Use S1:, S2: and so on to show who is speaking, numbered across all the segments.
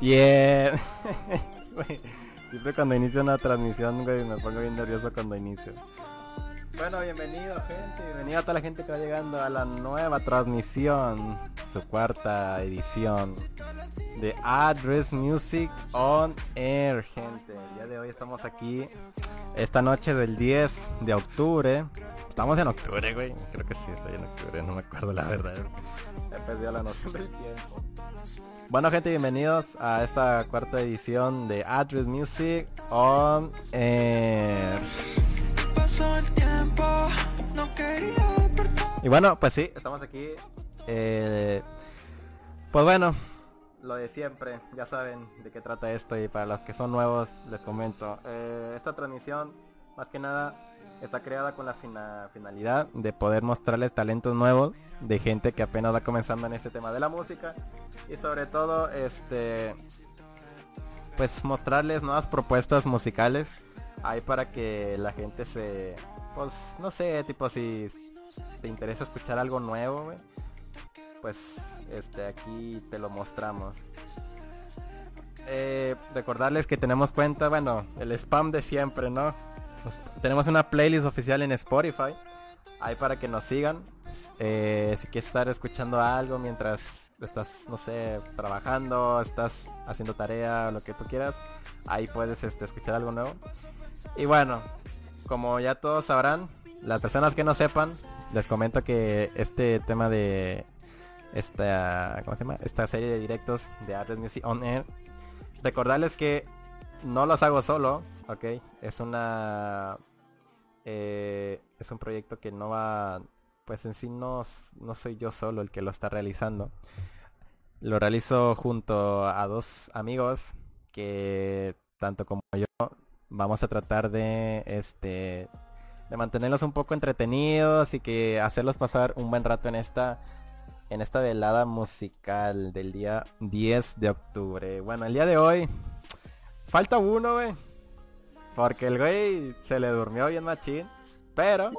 S1: Bien. siempre cuando inicio una transmisión, me pongo bien nervioso cuando inicio. Bueno, bienvenido gente, bienvenido a toda la gente que va llegando a la nueva transmisión, su cuarta edición de Address Music on Air, gente. El día de hoy estamos aquí, esta noche del 10 de octubre. Estamos en octubre, güey. Creo que sí, estoy en octubre, no me acuerdo la verdad. He perdido la noción del tiempo. Bueno gente, bienvenidos a esta cuarta edición de Address Music on Air. Y bueno, pues sí, estamos aquí. Eh, pues bueno, lo de siempre, ya saben de qué trata esto y para los que son nuevos les comento. Eh, esta transmisión, más que nada, está creada con la finalidad de poder mostrarles talentos nuevos de gente que apenas va comenzando en este tema de la música y sobre todo este pues mostrarles nuevas propuestas musicales ahí para que la gente se pues no sé tipo si te interesa escuchar algo nuevo pues este aquí te lo mostramos. Eh, recordarles que tenemos cuenta bueno el spam de siempre no tenemos una playlist oficial en Spotify. Ahí para que nos sigan. Eh, si quieres estar escuchando algo mientras estás, no sé, trabajando, estás haciendo tarea, lo que tú quieras, ahí puedes este, escuchar algo nuevo. Y bueno, como ya todos sabrán, las personas que no sepan, les comento que este tema de esta, ¿cómo se llama? Esta serie de directos de Artist Music On Air, recordarles que no los hago solo, ok. Es una... Eh, es un proyecto que no va... Pues en sí no, no soy yo solo el que lo está realizando. Lo realizo junto a dos amigos que tanto como yo vamos a tratar de este de mantenerlos un poco entretenidos y que hacerlos pasar un buen rato en esta en esta velada musical del día 10 de octubre. Bueno, el día de hoy falta uno, güey. Porque el güey se le durmió bien machín. Pero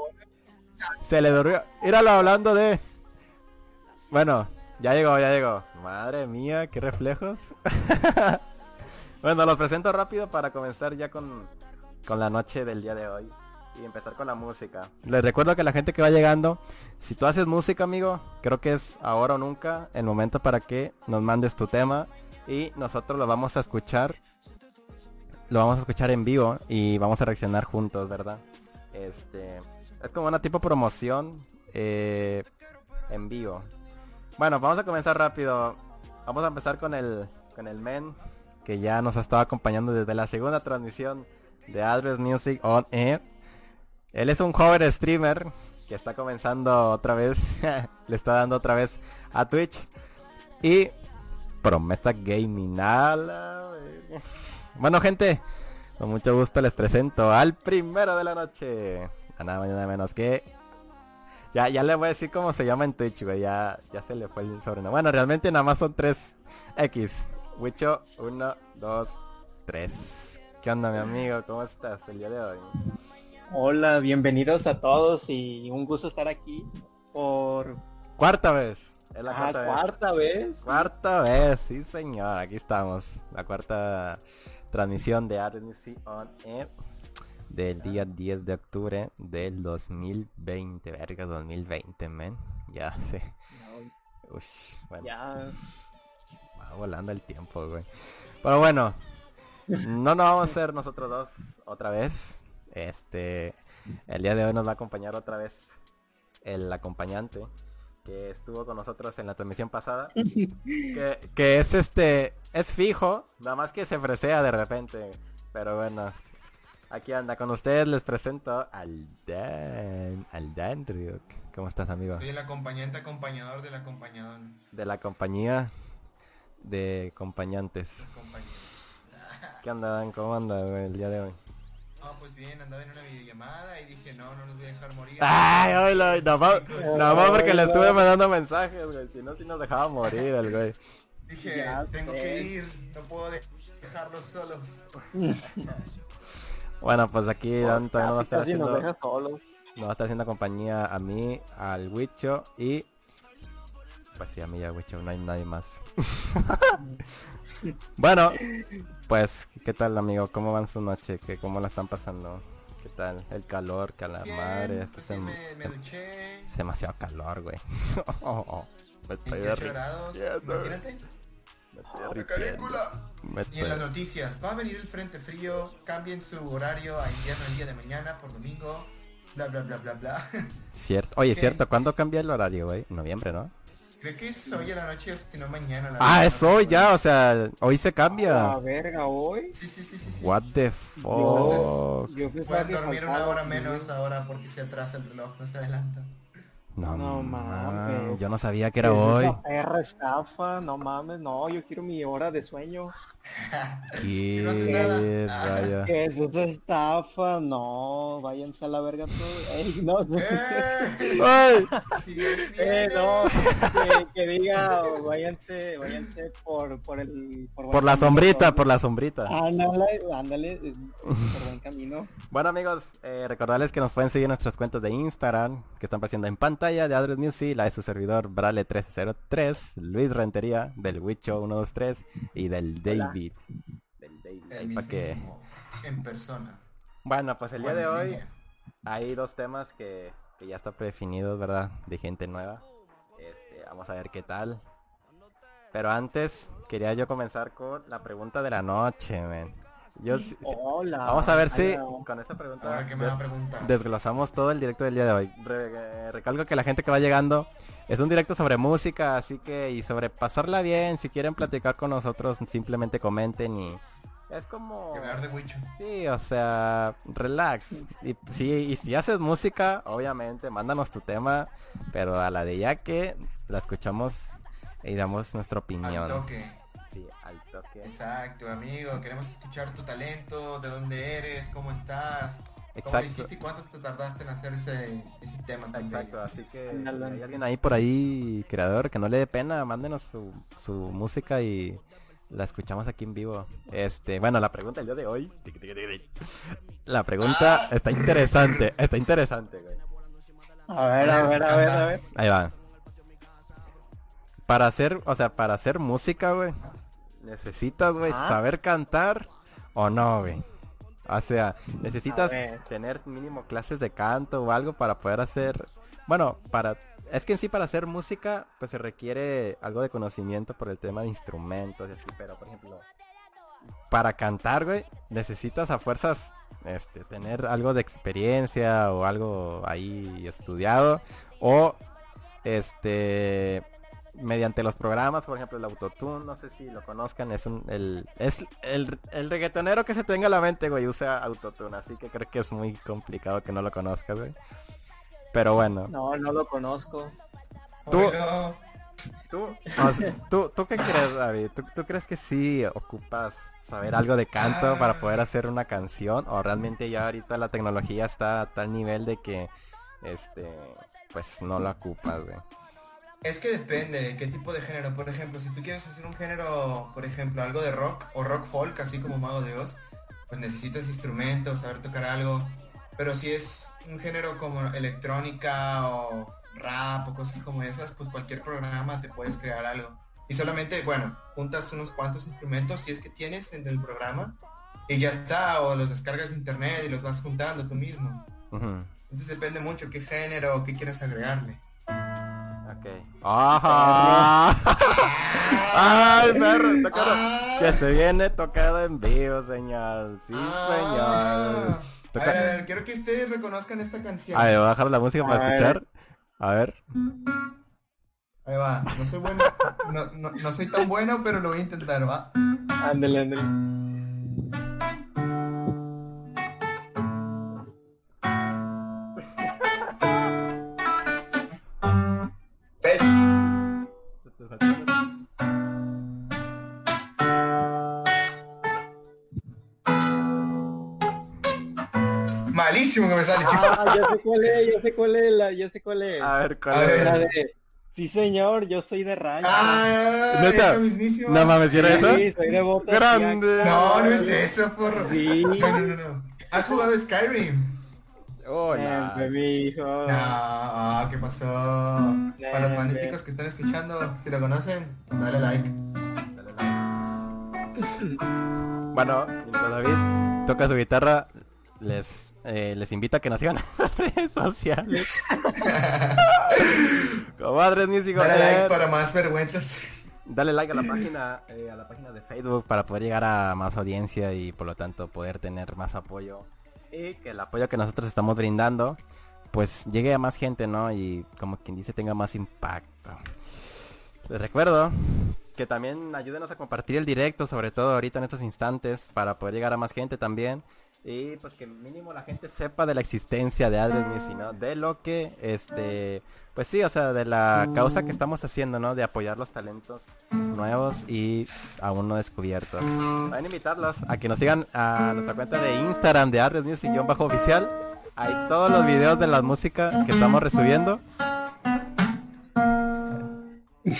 S1: se le durmió. Íralo hablando de. Bueno, ya llegó, ya llegó. Madre mía, qué reflejos. bueno, los presento rápido para comenzar ya con, con la noche del día de hoy. Y empezar con la música. Les recuerdo que la gente que va llegando, si tú haces música, amigo, creo que es ahora o nunca el momento para que nos mandes tu tema y nosotros lo vamos a escuchar lo vamos a escuchar en vivo y vamos a reaccionar juntos, ¿verdad? Este, es como una tipo promoción eh, en vivo. Bueno, vamos a comenzar rápido. Vamos a empezar con el, con el men que ya nos ha estado acompañando desde la segunda transmisión de Address Music on Air. Él es un joven streamer que está comenzando otra vez, le está dando otra vez a Twitch. Y promesa gaming. Bueno, gente, con mucho gusto les presento al primero de la noche. A nada más nada menos que. Ya, ya le voy a decir cómo se llama en Twitch, güey. Ya, ya se le fue el sobrenombre. Bueno, realmente nada más son 3 X. Wicho, 1, 2, 3. ¿Qué onda, mi amigo? ¿Cómo estás el día de hoy?
S2: Hola, bienvenidos a todos y un gusto estar aquí por
S1: cuarta vez.
S2: Es la ah, cuarta, vez.
S1: Cuarta vez, sí señor, aquí estamos. La cuarta transmisión de RNC On Air del día 10 de octubre del 2020. Verga, 2020, men. Ya sé. bueno. Ya. Va volando el tiempo, güey. Pero bueno, no nos vamos a ser nosotros dos otra vez. Este, el día de hoy nos va a acompañar otra vez el acompañante que estuvo con nosotros en la transmisión pasada, que, es este, es fijo, nada más que se fresea de repente, pero bueno, aquí anda con ustedes, les presento al Dan, al Dan Ryuk. ¿Cómo estás amigo?
S3: Soy el acompañante acompañador del acompañador.
S1: De la compañía de acompañantes. ¿Qué anda Dan? ¿Cómo anda el día de hoy?
S3: No, pues bien, andaba en una videollamada y dije, no, no nos voy a dejar morir.
S1: Ay, ay, nada más, nada más porque le estuve mandando mensajes, güey. Si no, si nos dejaba morir el güey.
S3: Dije, tengo que ir, no puedo dejarlos solos.
S1: bueno, pues aquí pues Dan también nos va a estar haciendo... Nos va a estar haciendo compañía a mí, al Wicho y Pues sí, a mí ya, Wicho, no hay nadie más. bueno, pues, ¿qué tal, amigo? ¿Cómo van su noche? ¿Qué, ¿Cómo la están pasando? ¿Qué tal? El calor, esto
S3: pues
S1: se-
S3: sí, me, me duché.
S1: Es demasiado calor, güey. Oh, me estoy
S3: 28 grados.
S1: derritiendo.
S3: Imagínate.
S1: Me estoy
S3: ¡Oh, qué
S1: derritiendo.
S3: carícula!
S1: Me
S3: Y en las noticias, va a venir el frente frío, cambien su horario a invierno el día de mañana por domingo, bla bla bla bla bla.
S1: Cierto. Oye,
S3: ¿Qué?
S1: cierto, ¿cuándo cambia el horario, güey? Noviembre, ¿no?
S3: Creo que es hoy a la noche, si no mañana. la
S1: Ah, es hoy ya, o sea, hoy se
S2: La
S1: cambia.
S2: verga, hoy.
S3: Sí, sí, sí, sí. sí.
S1: What the fuck.
S2: Yo pensaba
S3: Pueden
S2: que
S3: dormir una hora menos ahora porque se atrasa el reloj, no se adelanta.
S1: No,
S2: No
S1: mames.
S2: mames.
S1: Yo no sabía que era
S2: ¿Qué es
S1: hoy.
S2: esa perra estafa, no mames, no, yo quiero mi hora de sueño.
S1: Qué
S3: no haces nada. Ah.
S1: raya.
S2: ¿Qué es esa estafa? No, váyanse a la verga todos. Ey, no,
S3: ¡Eh!
S2: Eh, no, que, que diga, váyanse, váyanse por, por el...
S1: Por la
S2: camino,
S1: sombrita, por la sombrita.
S2: Ándale, ándale, eh, por buen camino.
S1: Bueno amigos, eh, recordarles que nos pueden seguir en nuestras cuentas de Instagram, que están apareciendo en pantalla, de Adres Music, la de su servidor Brale1303, Luis Rentería, del Wicho 123 y del
S2: Hola.
S1: David. Del David.
S3: El
S1: que...
S3: en persona.
S1: Bueno, pues el día de hoy hay dos temas que, que ya está predefinidos, ¿verdad? De gente nueva. Este, vamos a ver qué tal. Pero antes, quería yo comenzar con la pregunta de la noche, man. Yo, sí-
S2: Hola.
S1: vamos a ver si
S2: hola.
S1: con esta pregunta
S3: me
S1: desglosamos todo el directo del día de hoy. Re- eh, recalco que la gente que va llegando es un directo sobre música, así que y sobre pasarla bien, si quieren platicar con nosotros, simplemente comenten y es como
S3: de.
S1: Sí, o sea, relax. Y, sí, y si haces música, obviamente, mándanos tu tema, pero a la de ya que la escuchamos y damos nuestra opinión. al toque.
S3: Exacto, amigo. Queremos escuchar tu talento, de dónde eres, cómo estás, cómo lo
S1: Exacto.
S3: hiciste y cuánto te tardaste en hacer ese, ese tema tan
S1: Exacto,
S3: bello.
S1: así que si hay alguien ahí por ahí, creador, que no le dé pena, mándenos su, su música y la escuchamos aquí en vivo. Este, bueno, la pregunta del día de hoy. La pregunta
S3: Ah.
S1: está interesante, está interesante, güey.
S2: A ver, a ver, a ver, a ver.
S1: Ahí va. Para hacer, o sea, para hacer música, güey, necesitas, güey,
S2: Ajá.
S1: saber cantar o no, güey. O sea, necesitas tener mínimo clases de canto o algo para poder hacer, bueno, para, es que en sí para hacer música, pues se requiere algo de conocimiento por el tema de instrumentos y así, pero por ejemplo, para cantar, güey, necesitas a fuerzas, este, tener algo de experiencia o algo ahí estudiado o este mediante los programas, por ejemplo el autotune, no sé si lo conozcan, es un el es el, el reggaetonero que se tenga a la mente, güey, usa autotune, así que creo que es muy complicado que no lo conozcas, güey. Pero bueno,
S2: No, no lo conozco.
S1: Tú-
S3: Oiga,
S1: tú, tú, ¿tú qué crees, David? ¿Tú, tú crees que sí ocupas saber algo de canto para poder hacer una canción o realmente ya ahorita la tecnología está a tal nivel de que este pues no la ocupas, güey?
S3: Es que depende de qué tipo de género. Por ejemplo, si tú quieres hacer un género, por ejemplo, algo de rock o rock folk, así como Mago de Oz, pues necesitas instrumentos, saber tocar algo. Pero si es un género como electrónica o rap o cosas como esas, pues cualquier programa te puedes crear algo. Y solamente, bueno, juntas unos cuantos instrumentos si es que tienes en el programa y ya está, o los descargas de internet y los vas juntando tú mismo. Entonces depende mucho qué género o qué quieres agregarle.
S1: Ok. ¡Ajá! ¡Ay, perro! Tocado.
S3: Ah.
S1: Que se viene tocado en vivo, señor. Sí,
S3: Ah.
S1: señor.
S3: A
S1: Toca-
S3: ver, a ver, quiero que ustedes reconozcan esta canción.
S1: A ver, voy a bajar la música
S2: A
S1: para
S2: ver.
S1: escuchar. A ver.
S3: Ahí va, no soy bueno, no, no, no soy tan bueno, pero lo voy a intentar, ¿va?
S2: Ándale, ándale.
S3: Sale, chico.
S2: Ah, ya sé cuál es, ya sé cuál es, la, ya sé cuál es.
S1: A ver, ¿cuál
S3: A
S1: es?
S3: ver.
S2: La de, sí señor, yo soy de rancho.
S3: Ah,
S1: ¿Neta?
S3: esa mismísima.
S1: No mames, ¿sí era eso?
S2: Sí, soy de botas
S1: Grande.
S2: y acá.
S3: No, no es eso, porro.
S2: Sí.
S3: No, no, no, no. ¿Has jugado Skyrim?
S1: Hola.
S2: Siempre, mijo.
S3: No, ¿qué pasó? Para los magníficos que están escuchando, si lo conocen, dale like.
S1: Dale like. Bueno, mientras David toca su guitarra, les, eh, les invito a que nos sigan en las redes sociales. Comadres Music
S3: Dale
S1: On
S3: like para más vergüenzas.
S1: Dale like a la página, eh, a la página de Facebook para poder llegar a más audiencia y por lo tanto poder tener más apoyo y que el apoyo que nosotros estamos brindando pues llegue a más gente, ¿no? Y como quien dice tenga más impacto. Les recuerdo que también ayúdenos a compartir el directo, sobre todo ahorita en estos instantes, para poder llegar a más gente también. Y pues que mínimo la gente sepa de la existencia de Adres Music, ¿no? De lo que, este, pues sí, o sea, de la causa que estamos haciendo, ¿no? De apoyar los talentos nuevos y aún no descubiertos. Van a invitarlos a que nos sigan a nuestra cuenta de Instagram de Adres Music-oficial. Hay todos los videos de la música que estamos resubiendo.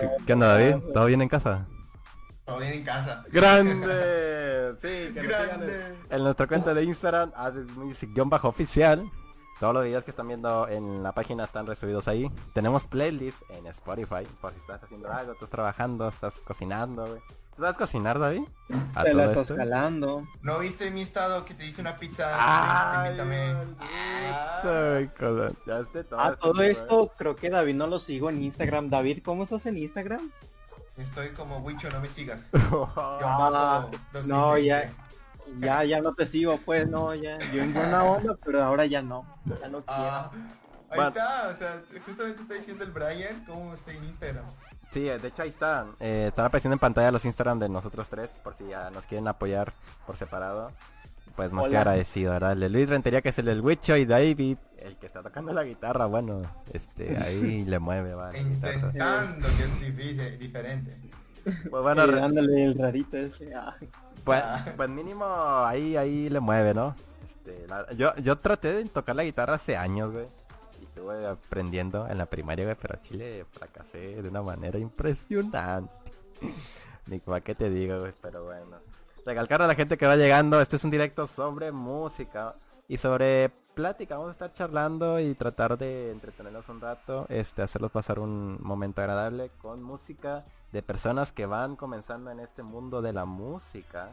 S1: ¿Qué, qué onda David? ¿Todo bien en casa?
S3: Todo bien en casa.
S1: ¡Grande! Sí, que nos sigan
S3: Grande.
S1: en, en nuestra cuenta de Instagram, Music-oficial. Todos los videos que están viendo en la página están resubidos ahí. Tenemos playlists en Spotify, por si estás haciendo algo, estás trabajando, estás cocinando, güey. ¿Tú sabes cocinar, David? ¿A
S2: Te la estás
S1: esto?
S2: jalando.
S3: ¿No viste mi estado que te hice una pizza?
S1: Ay,
S3: Invítame.
S1: ay, cosa. Ya sé todo
S2: A todo esto, creo que David no lo sigo en Instagram. David, ¿cómo estás en Instagram?
S3: Estoy como Wicho, no me sigas.
S1: Ah,
S2: no,
S3: 2020.
S2: ya. Ya, ya no te sigo, pues no, ya. Yo en buena onda, pero ahora ya no. Ya no quiero.
S3: Ah, ahí está, o sea, justamente está diciendo el Brian cómo está en Instagram.
S1: Sí, de hecho ahí están. Eh, están apareciendo en pantalla los Instagram de nosotros tres, por si ya nos quieren apoyar por separado. Pues más que
S2: Hola.
S1: agradecido, ¿verdad? El de Luis Rentería, que es el del Wicho, y David, el que está tocando la guitarra, bueno, este, ahí le mueve, va.
S3: Intentando que es difícil, diferente.
S1: Pues bueno,
S2: Eh, dándole el rarito ese. ah.
S1: pues,
S3: Ah.
S1: pues mínimo ahí, ahí le mueve, ¿no? Este, la- yo, yo traté de tocar la guitarra hace años, güey. Y estuve aprendiendo en la primaria, güey, pero a Chile fracasé de una manera impresionante. Ni para qué te digo, güey, pero bueno. Recalcar a la gente que va llegando, este es un directo sobre música y sobre plática. Vamos a estar charlando y tratar de entretenerlos un rato, este, hacerlos pasar un momento agradable con música de personas que van comenzando en este mundo de la música,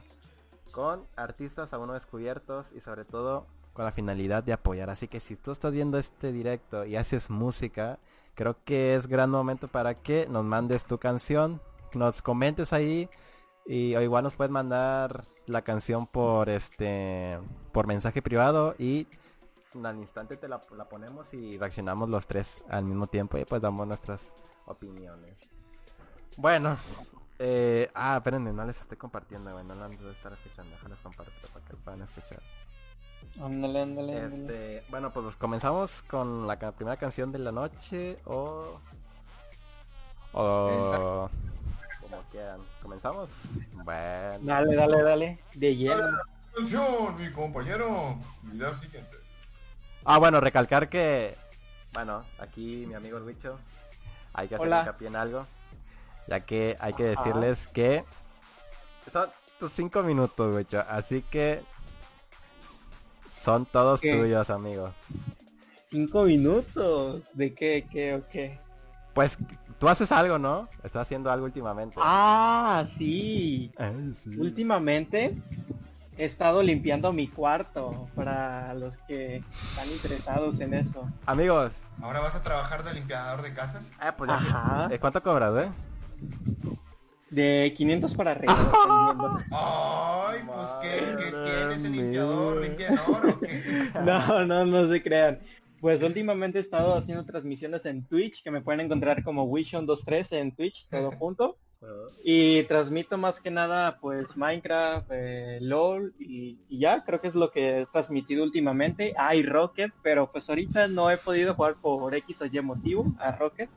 S1: con artistas aún no descubiertos y sobre todo con la finalidad de apoyar. Así que si tú estás viendo este directo y haces música, creo que es gran momento para que nos mandes tu canción, nos comentes ahí y o igual nos puedes mandar la canción por este por mensaje privado y al instante te la, la ponemos y reaccionamos los tres al mismo tiempo y pues damos nuestras opiniones. Bueno, eh, ah, espérenme, no les estoy compartiendo, güey, no lo han de estar escuchando, déjales compartir para que lo puedan escuchar.
S2: Ándale, ándale.
S1: Este, bueno, pues comenzamos con la primera canción de la noche o o como quieran. ¿Comenzamos? Bueno.
S2: Dale, dale, dale. De lleno.
S3: Atención, mi compañero. Video siguiente.
S1: Ah, bueno, recalcar que bueno, aquí mi amigo el bicho hay que hacer
S2: Hola.
S1: hincapié en algo, ya que hay que decirles que son tus cinco minutos, bicho, así que son todos
S2: ¿Qué?
S1: tuyos, amigos.
S2: Cinco minutos. ¿De qué, qué o qué?
S1: Pues tú haces algo, ¿no? Estás haciendo algo últimamente.
S2: Ah, sí.
S1: Ay, sí.
S2: Últimamente he estado limpiando mi cuarto para los que están interesados en eso.
S1: Amigos,
S3: Ahora vas a trabajar de limpiador de casas.
S1: ah, pues que-
S2: Ajá.
S1: eh, ¿cuánto cobras, eh?
S2: De 500 para arriba.
S3: Ay, pues ¿qué, qué el limpiador? ¿Limpiador o qué?
S2: No, no, no se crean. Pues últimamente he estado haciendo transmisiones en Twitch, que me pueden encontrar como Wishon23 en Twitch, todo junto. Y transmito más que nada pues Minecraft, eh, LOL y, y ya, creo que es lo que he transmitido últimamente. Ah, y Rocket, pero pues ahorita no he podido jugar por X o Y motivo a Rocket.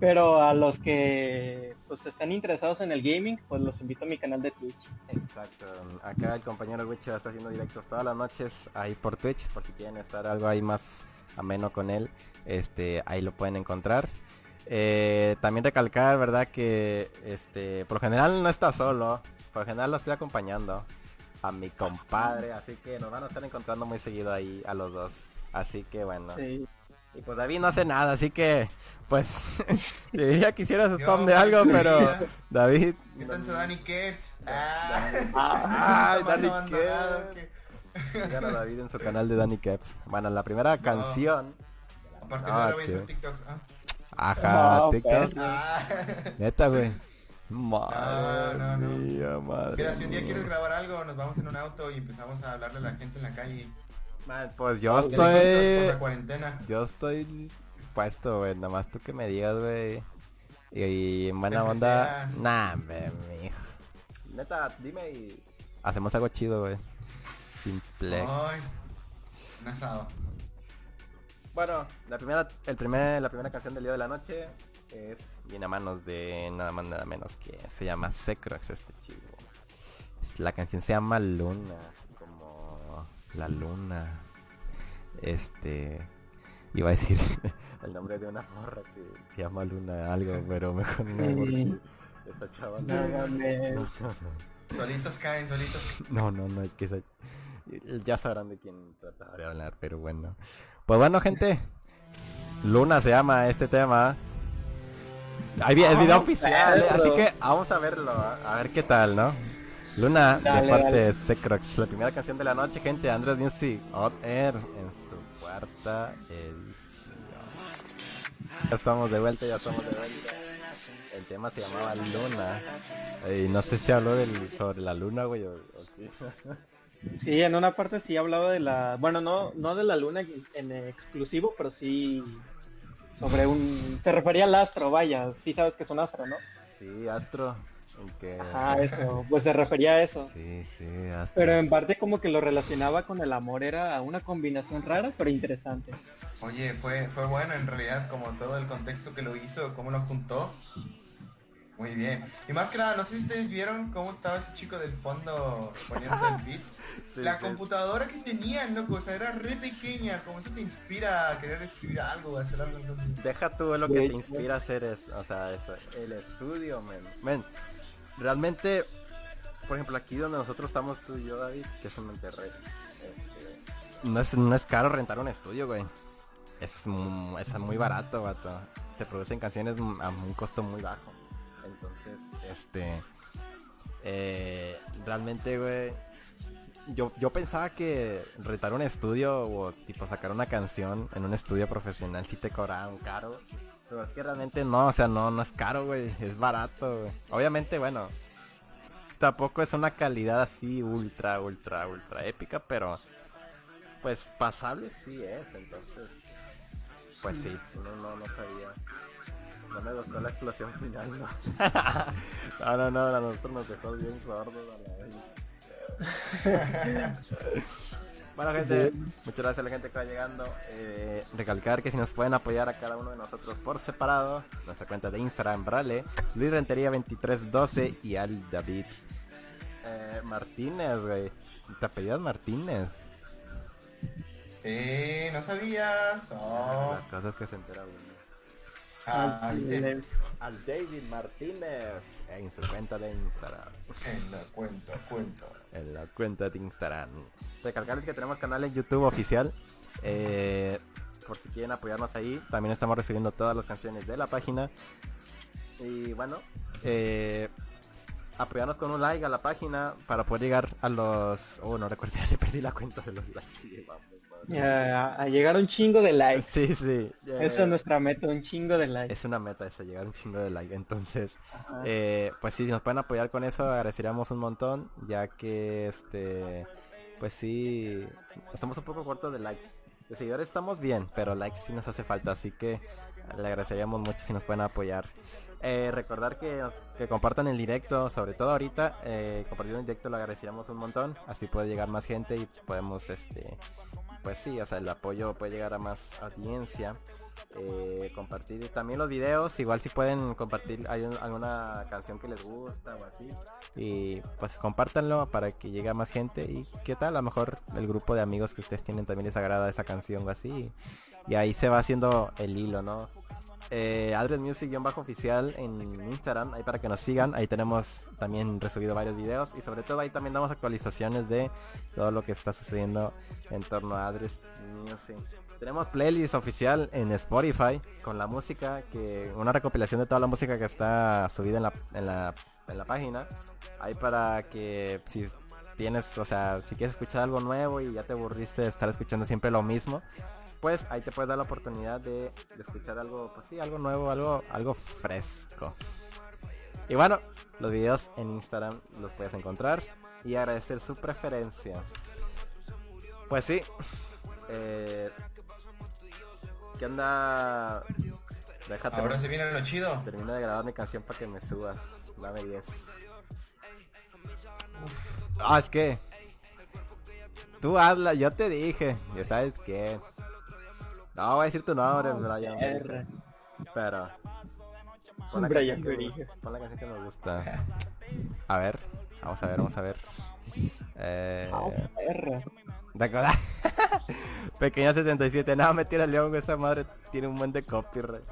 S2: Pero a los que pues están interesados en el gaming, pues los invito a mi canal de Twitch.
S1: Exacto. Acá el compañero Wicho está haciendo directos todas las noches ahí por Twitch, por si quieren estar algo ahí más ameno con él, este, ahí lo pueden encontrar. Eh, también recalcar, ¿verdad? Que este, por lo general no está solo. por lo general lo estoy acompañando a mi compadre, así que nos van a estar encontrando muy seguido ahí a los dos. Así que bueno.
S2: Sí.
S1: Y pues David no hace nada, así que pues le diría que hicieras spam de algo, pero David.
S3: ¿Qué tal su Danny Cates? Ah,
S1: Cates.
S3: que-
S1: Sigan a David en su canal de Danny Caps. Bueno, la primera canción.
S3: A partir de
S1: Ah,
S3: ahora voy a hacer TikToks. Ah.
S1: Ajá,
S2: No,
S1: TikTok.
S3: Ah.
S1: Neta, güey. Madre
S3: No, no, no.
S1: mía, madre
S3: Mira, si un día
S1: mía.
S3: quieres grabar algo, nos vamos en un auto y empezamos a hablarle a la gente en la calle.
S1: Man, pues yo
S3: dijo, Por la
S1: estoy...
S3: cuarentena.
S1: Yo estoy puesto, güey. Nada más tú que me digas, güey. Y, y en buena
S3: Te
S1: onda... Nah, me, mijo. Neta, dime y... Hacemos algo chido, güey. Simple.
S3: Un asado.
S1: Bueno, la primera, el primer, la primera canción del día de la noche es Viene a manos de nada más nada menos que se llama Secrox este chivo. La canción se llama Luna, como la luna. Este iba a decir el nombre de una morra que se llama Luna algo, pero mejor no porque esa chava no.
S3: Solitos caen, solitos
S1: no, no, no, es que esa- ya sabrán de quién trataba de hablar, pero bueno. Pues bueno, gente. Luna se llama este tema. Ahí vi- es video
S2: Ah,
S1: oficial, eh, así que vamos a verlo, a a ver qué tal, ¿no? Luna, de parte
S2: dale.
S1: de Secrox, la primera canción de la noche, gente, Android Music, Hot Air, en su cuarta edición. Ya estamos de vuelta, ya estamos de vuelta. El tema se llamaba Luna. Y no sé si habló del, sobre la luna, güey, o, o sí.
S2: Sí, en una parte sí hablaba de la, bueno, no, no de la luna en, exclusivo, pero sí sobre un, se refería al astro, vaya, sí sabes que es un astro, ¿no?
S1: Sí, Astro. Que...
S2: Ajá, eso, pues se refería a eso.
S1: Sí, sí, Astro.
S2: Pero en parte como que lo relacionaba con el amor, era una combinación rara, pero interesante.
S3: Oye, fue, fue bueno en realidad, como todo el contexto que lo hizo, cómo lo juntó. Muy bien. Y más que nada, no sé si ustedes vieron cómo estaba ese chico del fondo poniendo el beat.
S1: Sí,
S3: la
S1: sí.
S3: computadora que tenían, loco, o sea, era re pequeña, como eso te inspira a querer escribir algo, a hacer algo. entonces-
S1: Deja tú lo que te inspira a hacer es, o sea, eso, el estudio, men. Men, realmente, por ejemplo, aquí donde nosotros estamos tú y yo, David, que es en Monterrey, este, no es, no es caro rentar un estudio, güey. Es, mu- es muy barato, vato. Se producen canciones a un costo muy bajo. Entonces, este, eh, realmente, güey, yo, yo pensaba que rentar un estudio o tipo sacar una canción en un estudio profesional sí te cobraban caro. Pero es que realmente no, o sea, no, no es caro, güey. Es barato, güey. Obviamente, bueno, tampoco es una calidad así ultra, ultra, ultra épica, pero pues pasable sí es, entonces. Pues sí, no, no, no sabía. No me gustó la explosión final, no. no, no, no, a nosotros nos dejó bien sordos a la vez. Bueno gente, muchas gracias a la gente que va llegando. Eh, recalcar que si nos pueden apoyar a cada uno de nosotros por separado, nuestra cuenta de Instagram, Brale, Luis Rentería 2312 y al David eh, Martínez, güey. Te apellidas Martínez.
S3: Eh, no sabías. Oh.
S1: Las cosas que se entera uno.
S3: Ah, ¿viste?
S1: Al David Martínez en su cuenta de Instagram.
S3: En la cuenta, cuenta.
S1: En la cuenta de Instagram. Recalcarles que tenemos canal en YouTube oficial. eh, por si quieren apoyarnos ahí. También estamos recibiendo todas las canciones de la página. Y bueno, eh, apoyarnos con un like a la página para poder llegar a los... Oh, no recuerdo, ya se perdí la cuenta de los likes. Sí, vamos, vamos.
S2: A, a llegar un chingo de likes.
S1: Sí, sí. eh,
S2: Esa es nuestra meta, un chingo de likes.
S1: es una meta esa, llegar a un chingo de like. Entonces, eh, pues sí, si nos pueden apoyar con eso, agradeceríamos un montón, ya que este, pues sí, estamos un poco cortos de likes. De seguidores estamos bien, pero likes sí nos hace falta, así que le agradeceríamos mucho si nos pueden apoyar. Eh, recordar que, que compartan el directo, sobre todo ahorita, eh, compartir el directo lo agradeceríamos un montón, así puede llegar más gente y podemos, este, pues sí, o sea, el apoyo puede llegar a más audiencia. Eh, compartir también los videos, igual si pueden compartir hay un- alguna canción que les gusta o así. Y pues compártanlo para que llegue a más gente y qué tal, a lo mejor el grupo de amigos que ustedes tienen también les agrada esa canción o así. Y ahí se va haciendo el hilo, ¿no? Eh, Adres Music-oficial en Instagram, ahí para que nos sigan. Ahí tenemos también resubido varios videos y sobre todo ahí también damos actualizaciones de todo lo que está sucediendo en torno a Adres Music. Tenemos playlist oficial en Spotify con la música, que una recopilación de toda la música que está subida en la, en la, en la página. Ahí para que si tienes, o sea, si quieres escuchar algo nuevo y ya te aburriste de estar escuchando siempre lo mismo, pues ahí te puedes dar la oportunidad de, escuchar algo, pues sí, algo nuevo, algo, algo fresco. Y bueno, los videos en Instagram los puedes encontrar y agradecer su preferencia. Pues sí. Eh, ¿Qué onda?
S3: Déjate. Ahora se viene lo chido.
S1: Termino de grabar mi canción para que me subas. La 10. Ah, es que. Tú hazla, yo te dije. Ya sabes que. No, voy a decir tu nombre, Brian. Pero. Pon la, Brian que, pon la canción que me gusta. A ver, vamos a ver, vamos a ver. Eh... ¿De acuerdo? Pequeña 77, no, me tira el león, esa madre tiene un buen de copyright.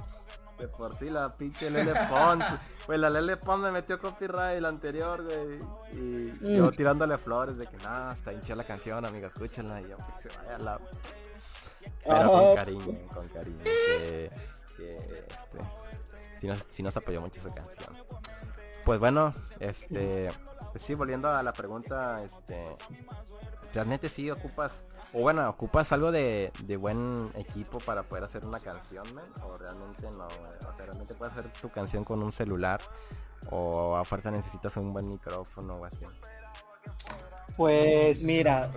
S1: De por sí la pinche Lele Pons. Pues la Lele Pons me metió copyright el anterior, güey. Y mm. yo tirándole flores de que nada, está hincha la canción, amiga, escúchala. Y yo, pues se vaya la pero con cariño, con cariño. Que, este, si, nos, apoyó mucho esa canción. Pues bueno, este, pues sí, volviendo a la pregunta, este, realmente sí ocupas, o bueno, ocupas algo de, buen equipo para poder hacer una canción, o realmente no, o sea, realmente puedes hacer tu canción con un celular, o a fuerza necesitas un buen micrófono o así.
S2: Pues mira,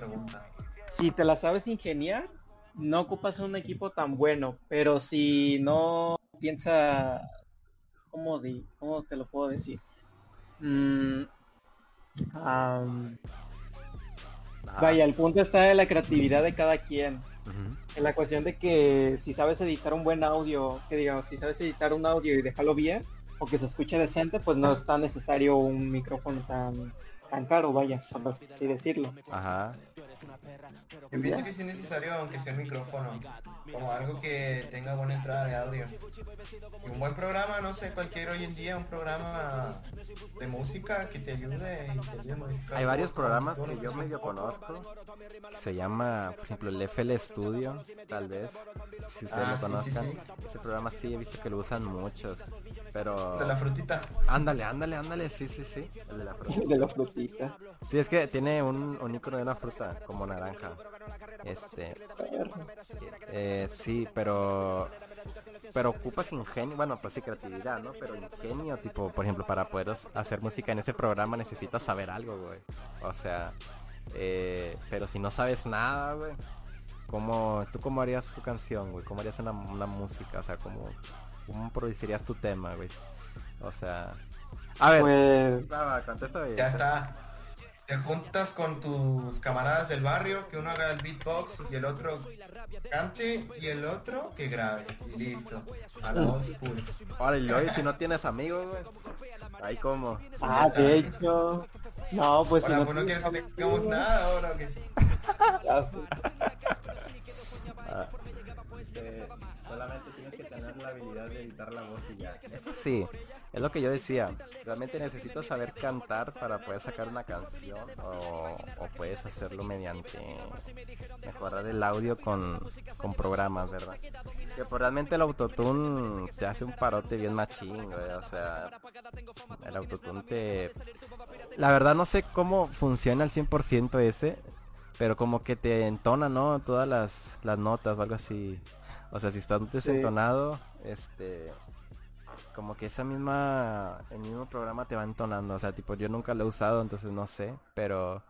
S2: si te la sabes ingeniar, no ocupas un equipo tan bueno, pero si no piensa, ¿cómo, di, cómo te lo puedo decir? Mm, vaya, el punto está en la creatividad de cada quien. En la cuestión de que si sabes editar un buen audio, que digamos, si sabes editar un audio y dejarlo bien, o que se escuche decente, pues no es tan necesario un micrófono tan tan caro, vaya, por así decirlo.
S3: Ajá. Yo pienso que es necesario, aunque sea un micrófono, como algo que tenga buena entrada de audio. Y un buen programa, no sé, cualquier hoy en día, un programa de música que te ayude
S1: Hay varios programas que yo medio conozco. Se llama, por ejemplo, el FL Studio, tal vez, si ustedes lo ah, conozcan. Ese programa sí he visto que lo usan muchos. Pero...
S3: De la frutita.
S1: Ándale, ándale, ándale, sí, sí, sí.
S2: El de la frutita. de la frutita.
S1: Sí, es que tiene un, un icono de una fruta, como naranja. Este... Eh, sí, pero... Pero ocupas ingenio, bueno, pues sí, creatividad, ¿no? Pero ingenio, tipo, por ejemplo, para poder hacer música en ese programa necesitas saber algo, güey. O sea, eh, pero si no sabes nada, güey, ¿cómo, ¿tú cómo harías tu canción, güey? ¿Cómo harías una, una música? O sea, ¿cómo, ¿Cómo producirías tu tema, güey? O sea... A ver,
S3: pues... Ya está. Te juntas con tus camaradas del barrio, que uno haga el beatbox y el otro cante y el otro que grabe. Y listo. A la oscura.
S1: Ahora, y si no tienes amigos, güey. Ahí como.
S2: Ah, de hecho. No, pues
S3: si no, pues no quieres que tengamos nada ahora que.
S1: ah, solamente tener la habilidad de editar la voz y ya. Eso sí, es lo que yo decía. Realmente necesitas saber cantar para poder sacar una canción o, puedes hacerlo mediante mejorar el audio con, con programas, ¿verdad? Que pues realmente el autotune te hace un parote bien machín, O sea, el autotune te... La verdad no sé cómo funciona al 100% ese, pero como que te entona, ¿no? Todas las, las notas o algo así. O sea, si estás desentonado, este como que esa misma el mismo programa te va entonando, o sea, tipo yo nunca lo he usado, entonces no sé, pero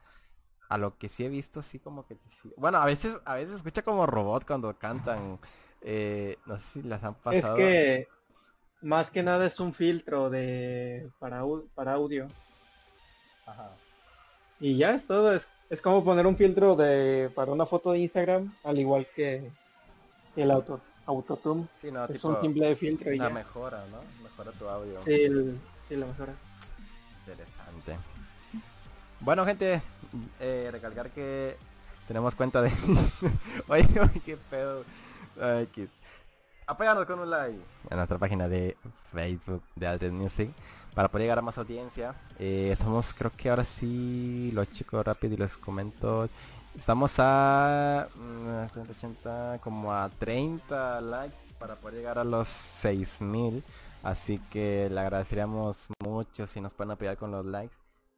S1: a lo que sí he visto sí como que bueno, a veces a veces escucha como robot cuando cantan eh, no sé si las han pasado.
S2: Es que más que nada es un filtro de para para audio. Ajá. Y ya es todo, es, es como poner un filtro de para una foto de Instagram, al igual que el auto, autotune. es un simple de filtro y
S1: la mejora, ¿no? Mejora tu audio.
S2: Sí, sí, la mejora.
S1: Interesante. Bueno, gente, eh, recalcar que tenemos cuenta de... oye, qué pedo. apóyanos con un like en nuestra página de Facebook de Adres Music para poder llegar a más audiencia. Eh, estamos, creo que ahora sí, lo chico rápido y les comento. Estamos a 30, mm, como a 30 likes para poder llegar a los 6000. Así que le agradeceríamos mucho si nos pueden apoyar con los likes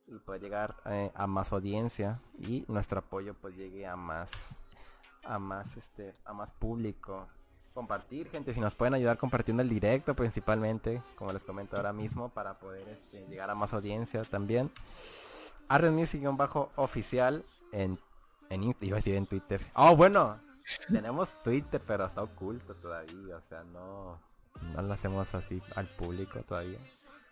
S1: y poder llegar eh, a más audiencia y nuestro apoyo pues llegue a más a más este a más público compartir gente si nos pueden ayudar compartiendo el directo principalmente como les comento ahora mismo para poder este, llegar a más audiencia también Arred Music bajo oficial en en iba a decir en Twitter. Oh bueno tenemos Twitter pero está oculto todavía o sea no no lo hacemos así al público todavía.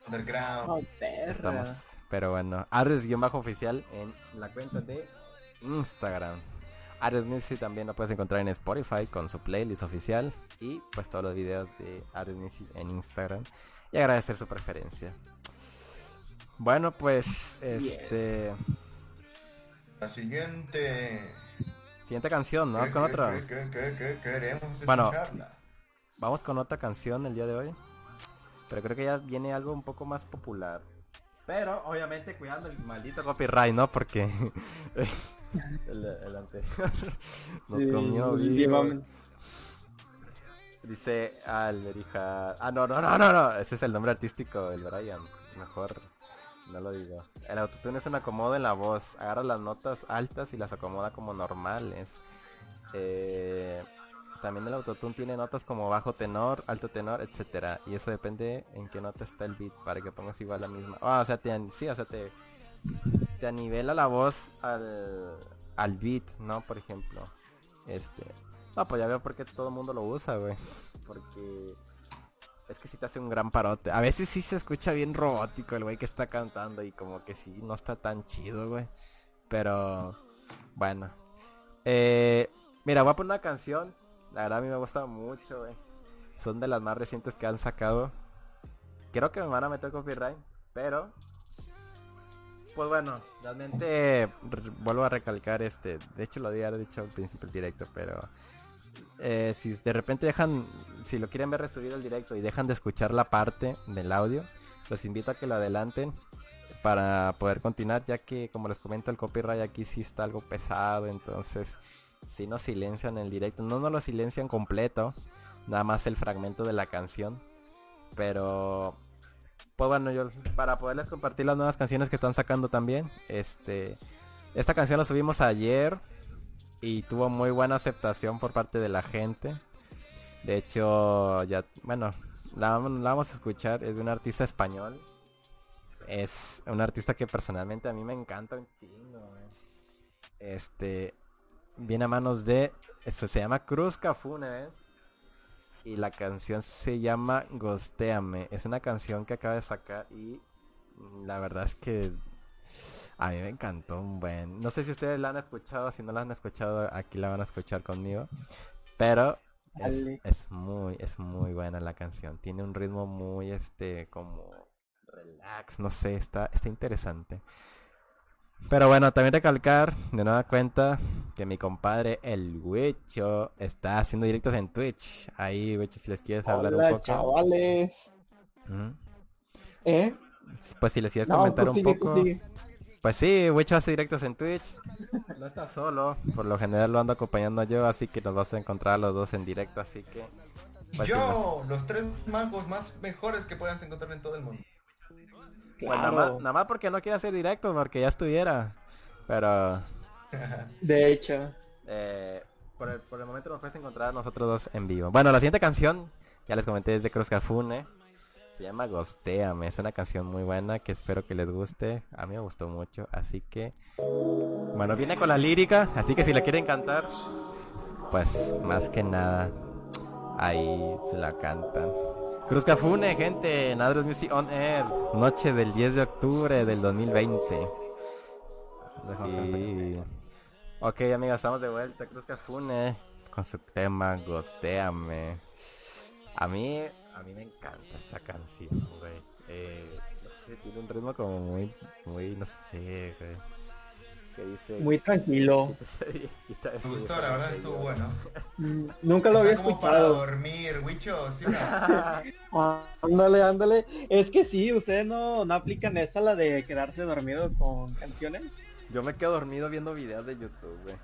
S3: Underground.
S2: Oh,
S1: Estamos, pero bueno, Ares-oficial en la cuenta de Instagram. Ares Music también lo puedes encontrar en Spotify con su playlist oficial y pues todos los videos de Ares Music en Instagram y agradecer su preferencia. Bueno, pues este
S3: La siguiente.
S1: siguiente canción, ¿no? Vamos con
S3: ¿Qué-
S1: otra.
S3: qué- qué- qué- qué queremos
S1: Bueno.
S3: escucharla?
S1: Vamos con otra canción el día de hoy. Pero creo que ya viene algo un poco más popular. Pero obviamente cuidando el maldito copyright, ¿no? Porque el, el anterior nos
S2: Sí,
S1: comió vivo. Dice Alberija. Ah, no, no, no, no, no. Ese es el nombre artístico del Brian. Mejor no lo digo. El autotune es un acomodo en la voz. Agarra las notas altas y las acomoda como normales. Eh, también el autotune tiene notas como bajo tenor, alto tenor, etcétera. Y eso depende en qué nota está el beat para que pongas igual la misma. Ah, o sea, te, sí, o sea, te, te anivela la voz al, al beat, ¿no? Por ejemplo. Este. No, pues ya veo por qué todo el mundo lo usa, güey. Porque hace un gran parote. A veces sí se escucha bien robótico el güey que está cantando y como que sí no está tan chido, güey. Pero bueno. Eh, mira, voy a poner una canción. La verdad a mí me gusta mucho. Son de las más recientes que han sacado. Creo que me van a meter copyright, pero pues bueno, realmente vuelvo a recalcar este, de hecho lo había dicho al principio del directo, pero eh, si de repente dejan, si lo quieren ver resubido el directo y dejan de escuchar la parte del audio, los invito a que lo adelanten para poder continuar, ya que como les comento el copyright aquí sí está algo pesado, entonces si no silencian el directo, no no lo silencian completo, nada más el fragmento de la canción, pero pues bueno, yo para poderles compartir las nuevas canciones que están sacando también, este esta canción la subimos ayer y tuvo muy buena aceptación por parte de la gente. De hecho, ya, bueno, la, vam- la vamos a escuchar, es de un artista español. Es un artista que personalmente a mí me encanta un chingo. Este, viene a manos de, eso se llama Cruz Cafune, ¿eh? Y la canción se llama Ghosteame. Es una canción que acaba de sacar y la verdad es que a mí me encantó un buen. No sé si ustedes la han escuchado, si no la han escuchado, aquí la van a escuchar conmigo. Pero es, muy, es muy buena la canción. Tiene un ritmo muy este como relax, no sé, está, está interesante. Pero bueno, también recalcar de nueva cuenta que mi compadre el Huecho está haciendo directos en Twitch. Ahí, Huecho, si les quieres hablar
S2: Hola,
S1: un poco.
S2: chavales. ¿Eh?
S1: Pues si les quieres
S2: No,
S1: comentar
S2: tú
S1: un
S2: sigue,
S1: poco.
S2: sigue.
S1: Pues sí, Wicho hace directos en Twitch. No está solo. Por lo general lo ando acompañando yo, así que nos vas a encontrar a los dos en directo, así que... pues, sí,
S3: Yo, los tres magos más mejores que puedas encontrar en todo el mundo.
S1: pues nada
S2: Claro.
S1: más, nada más porque no quiere hacer directos, porque ya estuviera. Pero...
S2: De hecho.
S1: eh, por, el, por el momento nos puedes encontrar a nosotros dos en vivo. Bueno, la siguiente canción, ya les comenté, es de Cruz Cafune. Se llama Ghosteame. Es una canción muy buena que espero que les guste. A mí me gustó mucho, así que... Bueno, viene con la lírica, así que si la quieren cantar, pues más que nada, ahí se la cantan. Cruz Cafune, gente, en Adros Music On Air, noche del 10 de octubre del 2020. Y... Ok, amigas, estamos de vuelta. Cruz Cafune con su tema Ghosteame. A mí, a mí me encanta esta canción, güey. Eh, no sé, tiene un ritmo como muy, muy, no sé, güey. que dice...
S2: Muy tranquilo.
S3: Me gustó, la verdad estuvo bueno.
S2: Mm, Nunca lo había
S3: como para dormir, Wicho, ¿sí
S2: Ándale, ándale. Es que sí, ustedes no, no aplican esa, la de quedarse dormido con canciones.
S1: Yo me quedo dormido viendo videos de YouTube, güey.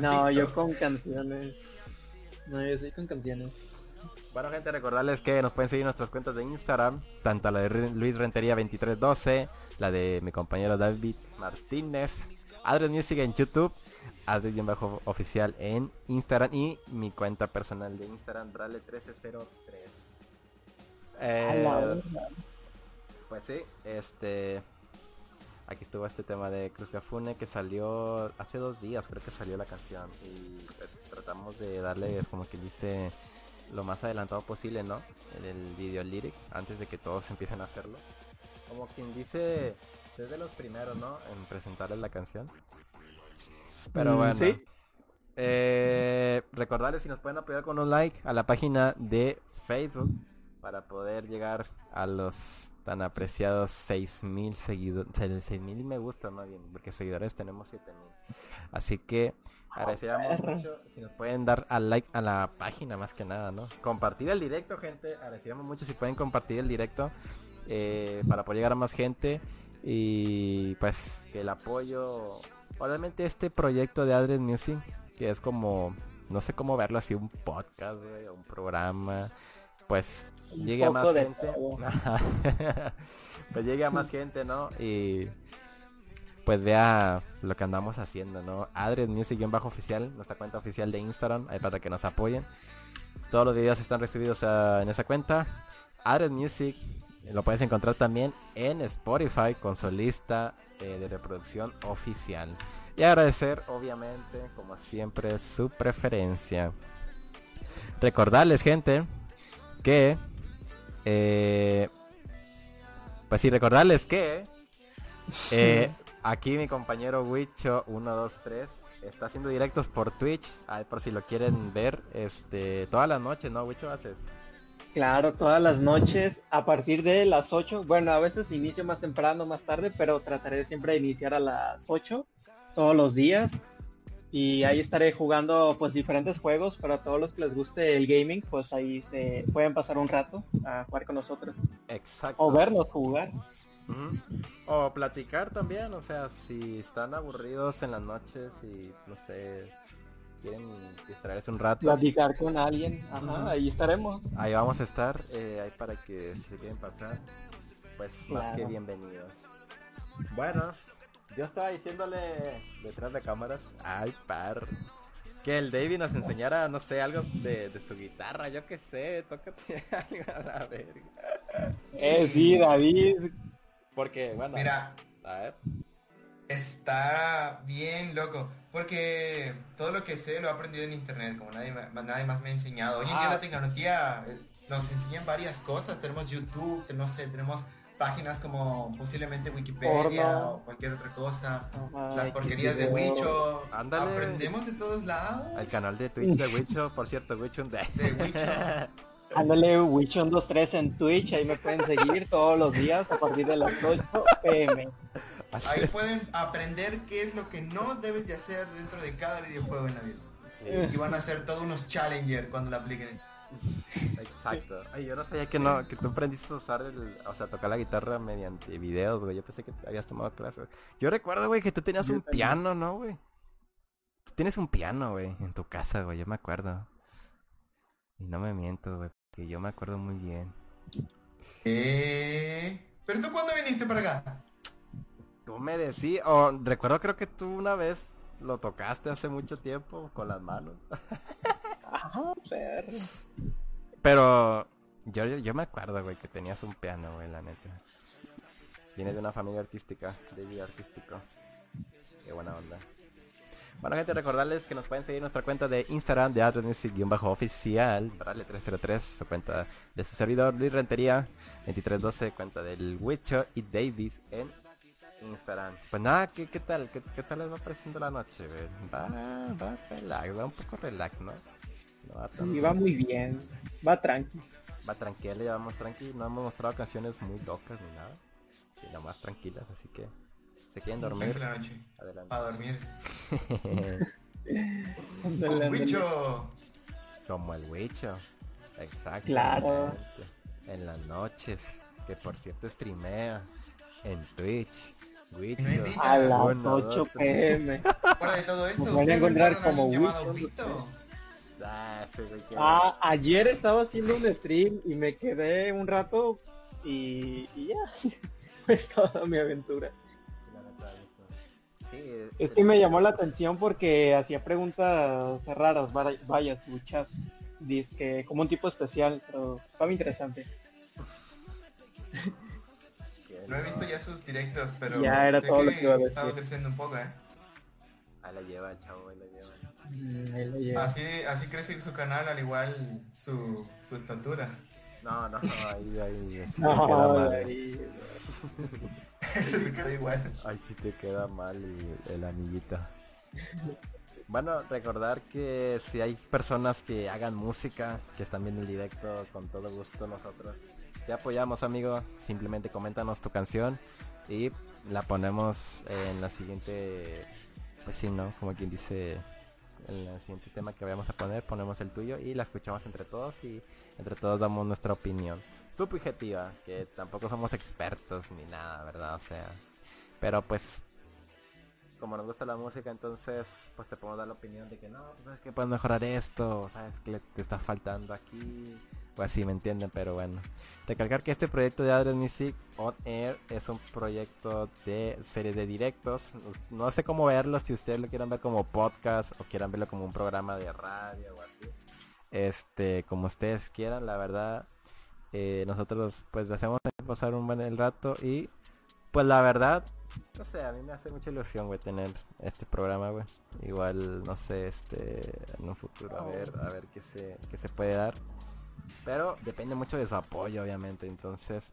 S2: No, yo con canciones. No, yo soy con canciones.
S1: Bueno gente, recordarles que nos pueden seguir nuestras cuentas de Instagram, tanto la de Luis Rentería 2312, la de mi compañero David Martínez, Adres Music en YouTube, bajo oficial en Instagram y mi cuenta personal de Instagram, Brale1303.
S2: A la
S1: Eh,
S2: verga.
S1: pues sí, este aquí estuvo este tema de Cruz Cafune que salió hace dos días, creo que salió la canción y pues tratamos de darle es como que dice lo más adelantado posible, ¿no? En el video lyric antes de que todos empiecen a hacerlo. Como quien dice es de los primeros, ¿no? En presentarles la canción. Pero
S2: Mm,
S1: bueno.
S2: sí.
S1: Eh, recordarles si nos pueden apoyar con un like a la página de Facebook para poder llegar a los tan apreciados 6000 seguidores, 6000 me gusta más bien, porque seguidores tenemos 7000. Así que agradeceríamos
S2: perro.
S1: mucho si nos pueden dar al like a la página más que nada, ¿no? Compartir el directo, gente, agradeceríamos mucho si pueden compartir el directo eh, para poder llegar a más gente y pues que el apoyo, obviamente este proyecto de Adres Music, que es como, no sé cómo verlo así, un podcast, güey, un programa, pues llegue a más gente. pues llegue a más gente, ¿no? Y pues vea lo que andamos haciendo, ¿no? Adres Music bajo oficial, nuestra cuenta oficial de Instagram, ahí para que nos apoyen. Todos los videos están recibidos ah, en esa cuenta. Adres Music lo puedes encontrar también en Spotify con su lista eh, de reproducción oficial. Y agradecer, obviamente, como siempre, su preferencia. Recordarles, gente, que... eh, pues sí, recordarles que... eh, aquí mi compañero Wicho 123 está haciendo directos por Twitch. Por si lo quieren ver, este, todas las noches, ¿no? Wicho haces.
S2: Claro, todas las noches a partir de las 8. Bueno, a veces inicio más temprano, más tarde, pero trataré siempre de iniciar a las 8 todos los días. Y ahí estaré jugando pues diferentes juegos para todos los que les guste el gaming, pues ahí se pueden pasar un rato a jugar con nosotros.
S1: Exacto.
S2: O vernos jugar.
S1: O platicar también, o sea, si están aburridos en las noches y no sé, quieren distraerse un rato,
S2: Platicar con alguien. Ajá, ahí estaremos.
S1: ahí vamos a estar, eh, ahí para que si se quieren pasar, pues más que bienvenidos. Bueno, yo estaba diciéndole detrás de cámaras, ay par, que el David nos enseñara, no sé, algo de, de su guitarra, yo qué sé, tócate algo a la verga.
S2: Eh, sí, David.
S1: Porque, bueno,
S3: Mira,
S1: a ver.
S3: está bien loco. Porque todo lo que sé lo he aprendido en internet, como nadie, más me ha enseñado. Hoy en día
S1: Ah.
S3: la tecnología eh, nos enseñan varias cosas. Tenemos YouTube, no sé, tenemos páginas como posiblemente Wikipedia
S2: Porno.
S3: o cualquier otra cosa. Las porquerías de. Wicho.
S1: Ándale.
S3: Aprendemos de todos lados.
S1: Al canal de Twitch de Wicho, por cierto, Wicho de...
S3: De Wicho.
S2: Ándale, Wichon23 en Twitch, ahí me pueden seguir todos los días a partir de las 8 pm.
S3: Ahí pueden aprender qué es lo que no debes de hacer dentro de cada videojuego en la vida. Y van a ser todos unos challenger cuando lo apliquen.
S1: Exacto. Ay, yo no sabía que no, que tú aprendiste a usar el, o sea, tocar la guitarra mediante videos, güey. Yo pensé que habías tomado clases. Yo recuerdo, güey, que tú tenías
S2: Yo
S1: un
S2: también.
S1: piano, ¿no, güey? Tú tienes un piano, güey, en tu casa, güey, yo me acuerdo. Y no me miento, güey, que yo me acuerdo muy bien.
S3: Eh... ¿Pero tú cuándo viniste para acá?
S1: Tú me decías, o recuerdo creo que tú una vez lo tocaste hace mucho tiempo con las manos.
S2: Ajá, perro.
S1: Pero yo, yo, yo me acuerdo, güey, que tenías un piano, güey, la neta. Vienes de una familia artística, de vida artístico. Qué buena onda. Bueno, gente, recordarles que nos pueden seguir en nuestra cuenta de Instagram de Music-oficial, Brale 303, su cuenta de su servidor Luis Rentería, 2312, cuenta del Wicho y Davis en Instagram. Pues nada, ¿qué, qué tal? ¿Qué, qué tal les va pareciendo la noche? Va, va relax, va un poco relax, ¿no? No va
S2: Sí, va muy bien. Va tranqui.
S1: Va tranquila, llevamos tranqui, no hemos mostrado canciones muy locas ni nada. Sino más tranquilas, así que ¿Se quieren dormir?
S3: La noche.
S1: Adelante.
S3: Para dormir. Como
S2: ándale.
S3: bicho.
S1: Como el Wicho. Exacto.
S2: Claro.
S1: En las noches. Que por cierto streamea. En Twitch. Wicho.
S2: A las
S1: Uno,
S2: 8
S1: dos, tres.
S2: pm.
S3: Fuera de todo esto,
S2: van a
S3: ¿ustedes
S2: encontrar
S3: a
S2: como Wicho?
S1: Ah,
S2: Ah, ayer estaba haciendo un stream y me quedé un rato y, y ya. Es toda mi aventura.
S1: Sí,
S2: Es que me llamó la atención porque hacía preguntas raras, vaya, su chat. Dice que como un tipo especial, pero estaba interesante.
S3: No he visto ya sus directos, pero
S2: Ya era
S3: sé
S2: todo lo que iba a decir.
S3: estaba creciendo un poco, ¿eh?
S1: Ahí la lleva el chavo, ahí la lleva.
S2: Mm, ahí lo llevo.
S3: Así, así crece su canal, al igual su, su estatura.
S1: No, no, ahí, ahí,
S2: No,
S1: te queda mal.
S2: ahí-
S3: Este.
S1: Ahí sí te queda mal y- el amiguito. Bueno, recordar que si hay personas que hagan música, que están viendo el directo, con todo gusto nosotros te apoyamos, amigo. Simplemente coméntanos tu canción y la ponemos en la siguiente, pues ¿no? Como quien dice, en el siguiente tema que vayamos a poner, ponemos el tuyo y la escuchamos entre todos y entre todos damos nuestra opinión. Subjetiva, que tampoco somos expertos ni nada, ¿verdad? O sea, pero pues como nos gusta la música, entonces pues te podemos dar la opinión de que no, pues sabes que puedes mejorar esto, sabes que te está faltando aquí, o así, ¿me entienden? Pero bueno, recalcar que este proyecto de Adrian Music On Air es un proyecto de serie de directos, no sé cómo verlo, si ustedes lo quieren ver como podcast o quieran verlo como un programa de radio o así, este, como ustedes quieran, la verdad, eh, nosotros pues le hacemos pasar un buen el rato y pues la verdad, no sé, a mí me hace mucha ilusión, güey, tener este programa, güey. Igual, no sé, este, en un futuro, a ver, a ver qué se, qué se puede dar. Pero depende mucho de su apoyo, obviamente, entonces...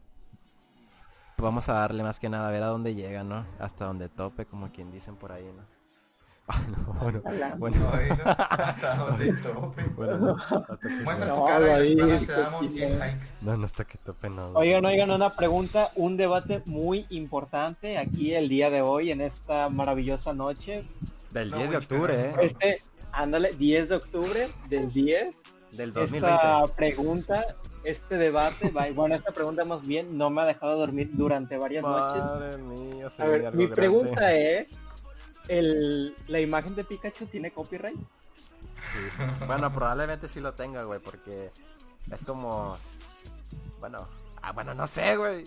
S1: pues vamos a darle más que nada a ver a dónde llega, ¿no? Hasta donde tope, como quien dicen por ahí, ¿no? Ah, no, bueno, bueno,
S3: no, hasta donde tope.
S1: bueno, no, hasta que
S3: Muestras
S2: No,
S3: tu cara y te damos 100
S2: chingada.
S3: likes.
S1: no, no hasta que tope, no.
S2: Oigan, oigan, una pregunta, un debate muy importante aquí el día de hoy, en esta maravillosa noche.
S1: Del
S3: No,
S1: 10 de octubre, ¿eh?
S2: Este, ándale, 10 de octubre del 10.
S1: Del 2020.
S2: Esta pregunta, este debate, va- bueno, esta pregunta más bien no me ha dejado dormir durante varias noches.
S1: Madre mía, se
S2: A ver,
S1: algo
S2: mi
S1: grande.
S2: pregunta es, el, ¿la imagen de Pikachu tiene copyright?
S1: Sí. Bueno, probablemente sí lo tenga, güey, porque es como... Bueno, ah, bueno, no sé, güey.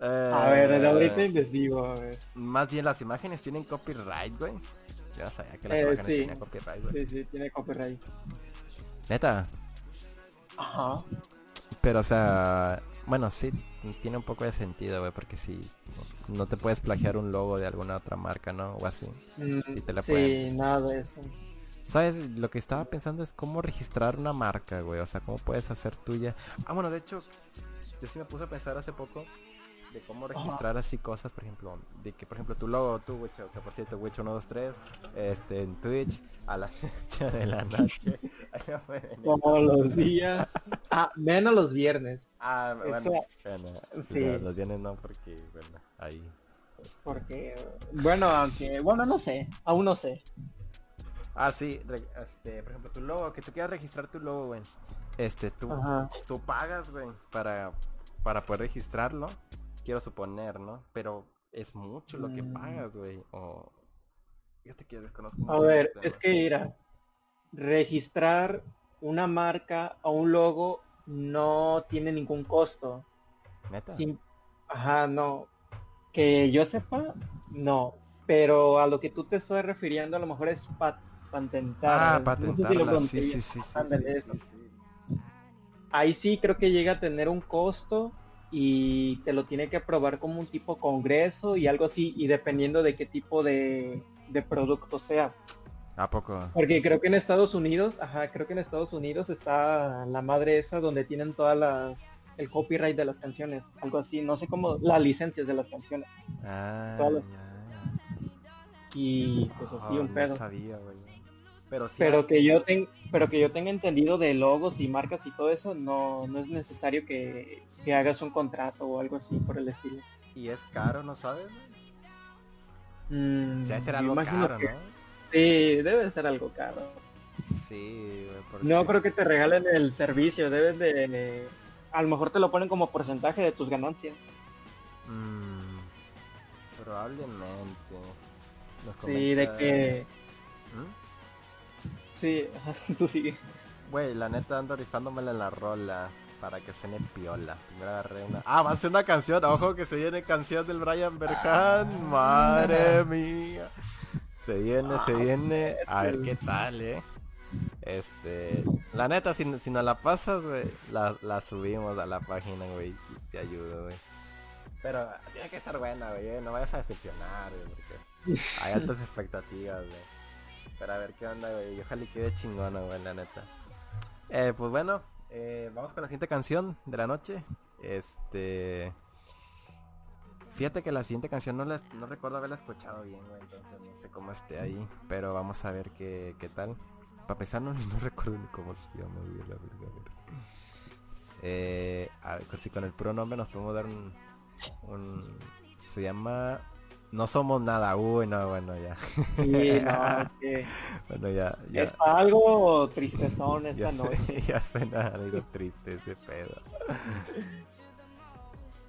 S1: Eh,
S2: A ver, de ahorita investigo, a ver.
S1: Más bien las imágenes tienen copyright, güey. Yo sabía que las
S2: Eh,
S1: imágenes
S2: sí.
S1: tenían copyright, güey.
S2: Sí, sí, tiene copyright.
S1: Neta.
S2: Ajá.
S1: Pero, o sea, bueno, sí, tiene un poco de sentido, güey, porque si no te puedes plagiar un logo de alguna otra marca, ¿no? O así.
S2: Mm,
S1: Sí, te la
S2: sí,
S1: pueden.
S2: nada de eso.
S1: ¿Sabes? Lo que estaba pensando es cómo registrar una marca, güey. O sea, cómo puedes hacer tuya. Ah, bueno, de hecho, yo sí me puse a pensar hace poco de cómo registrar así cosas, por ejemplo, de que, por ejemplo, tu logo, tu Wicho, que por cierto, Wicho 123, este, en Twitch, a las 8 de la noche.
S2: Todos los días. Ah, menos los viernes.
S1: Ah, bueno,
S2: Eso-
S1: bueno,
S2: sí.
S1: no, los viernes no, porque, bueno, ahí.
S2: Porque, bueno, aunque, bueno, no sé, aún no sé.
S1: Ah, sí, re- este, por ejemplo, tu logo, que tú quieras registrar tu logo, güey. Este, tú,
S2: Ajá.
S1: tú pagas, güey, para, para poder registrarlo. Quiero suponer, ¿no? Pero es mucho lo que
S2: Mm.
S1: pagas, güey. O... Fíjate que desconozco
S2: A ver,
S1: el tema.
S2: es que mira, registrar una marca o un logo no tiene ningún costo.
S1: ¿Neta?
S2: Ajá, no. Que yo sepa, no. Pero a lo que tú te estás refiriendo a lo mejor es pa- patentar.
S1: Ah,
S2: No sé si
S1: sí, sí, sí.
S2: Ahí sí creo que llega a tener un costo y te lo tiene que aprobar como un tipo congreso y algo así, y dependiendo de qué tipo de, de producto sea.
S1: ¿A poco?
S2: Porque creo que en Estados Unidos, ajá, creo que en Estados Unidos está la madre esa donde tienen todas las el copyright de las canciones, algo así, no sé cómo, las licencias de las canciones.
S1: Ah,
S2: las-. Y pues así
S1: Ah,
S2: un pedo.
S1: sabía, güey. Pero sí.
S2: Pero
S1: hay-
S2: que yo ten, pero que yo tenga entendido de logos y marcas y todo eso, no, no es necesario que, que hagas un contrato o algo así por el estilo.
S1: Y es caro, ¿no sabes?
S2: Mm,
S1: O sea, ser
S2: me
S1: algo
S2: imagino
S1: caro,
S2: que-
S1: ¿no?
S2: Sí, debe ser algo caro.
S1: Sí, porque-
S2: No creo que te regalen el servicio, debes de... A lo mejor te lo ponen como porcentaje de tus ganancias.
S1: Mm, probablemente.
S2: Sí, de que...
S1: ¿Mm?
S2: Sí, tú sigue.
S1: Güey, la neta ando rifándomela en la rola para que suene piola. Primero agarré una. Ah, va a ser una canción. Ojo que se viene canción del Brian Berhan. Madre mía. Se viene, se viene. A ver qué tal, eh. Este. La neta, si, si nos la pasas, güey, la, la subimos a la página, güey. Te ayudo, güey. Pero tiene que estar buena, güey. eh, No vayas a decepcionar, güey. Porque hay altas expectativas, güey. Pero a ver qué onda, güey. Ojalá y quede chingona, güey, la neta. Eh, pues bueno, eh, vamos con la siguiente canción de la noche. Este... Fíjate que la siguiente canción no, la, recuerdo haberla escuchado bien, güey. Entonces no sé cómo esté ahí. Pero vamos a ver qué, qué tal. Para empezar no, recuerdo ni cómo se llama, güey, la verga, a ver. Eh, a ver, si con el puro nombre nos podemos dar un... un se llama... No somos nada. Uy, no, bueno, ya.
S2: Sí, no, que
S1: bueno, ya. ya.
S2: está algo tristezón esta
S1: Ya,
S2: noche.
S1: sé- ya suena algo triste ese pedo.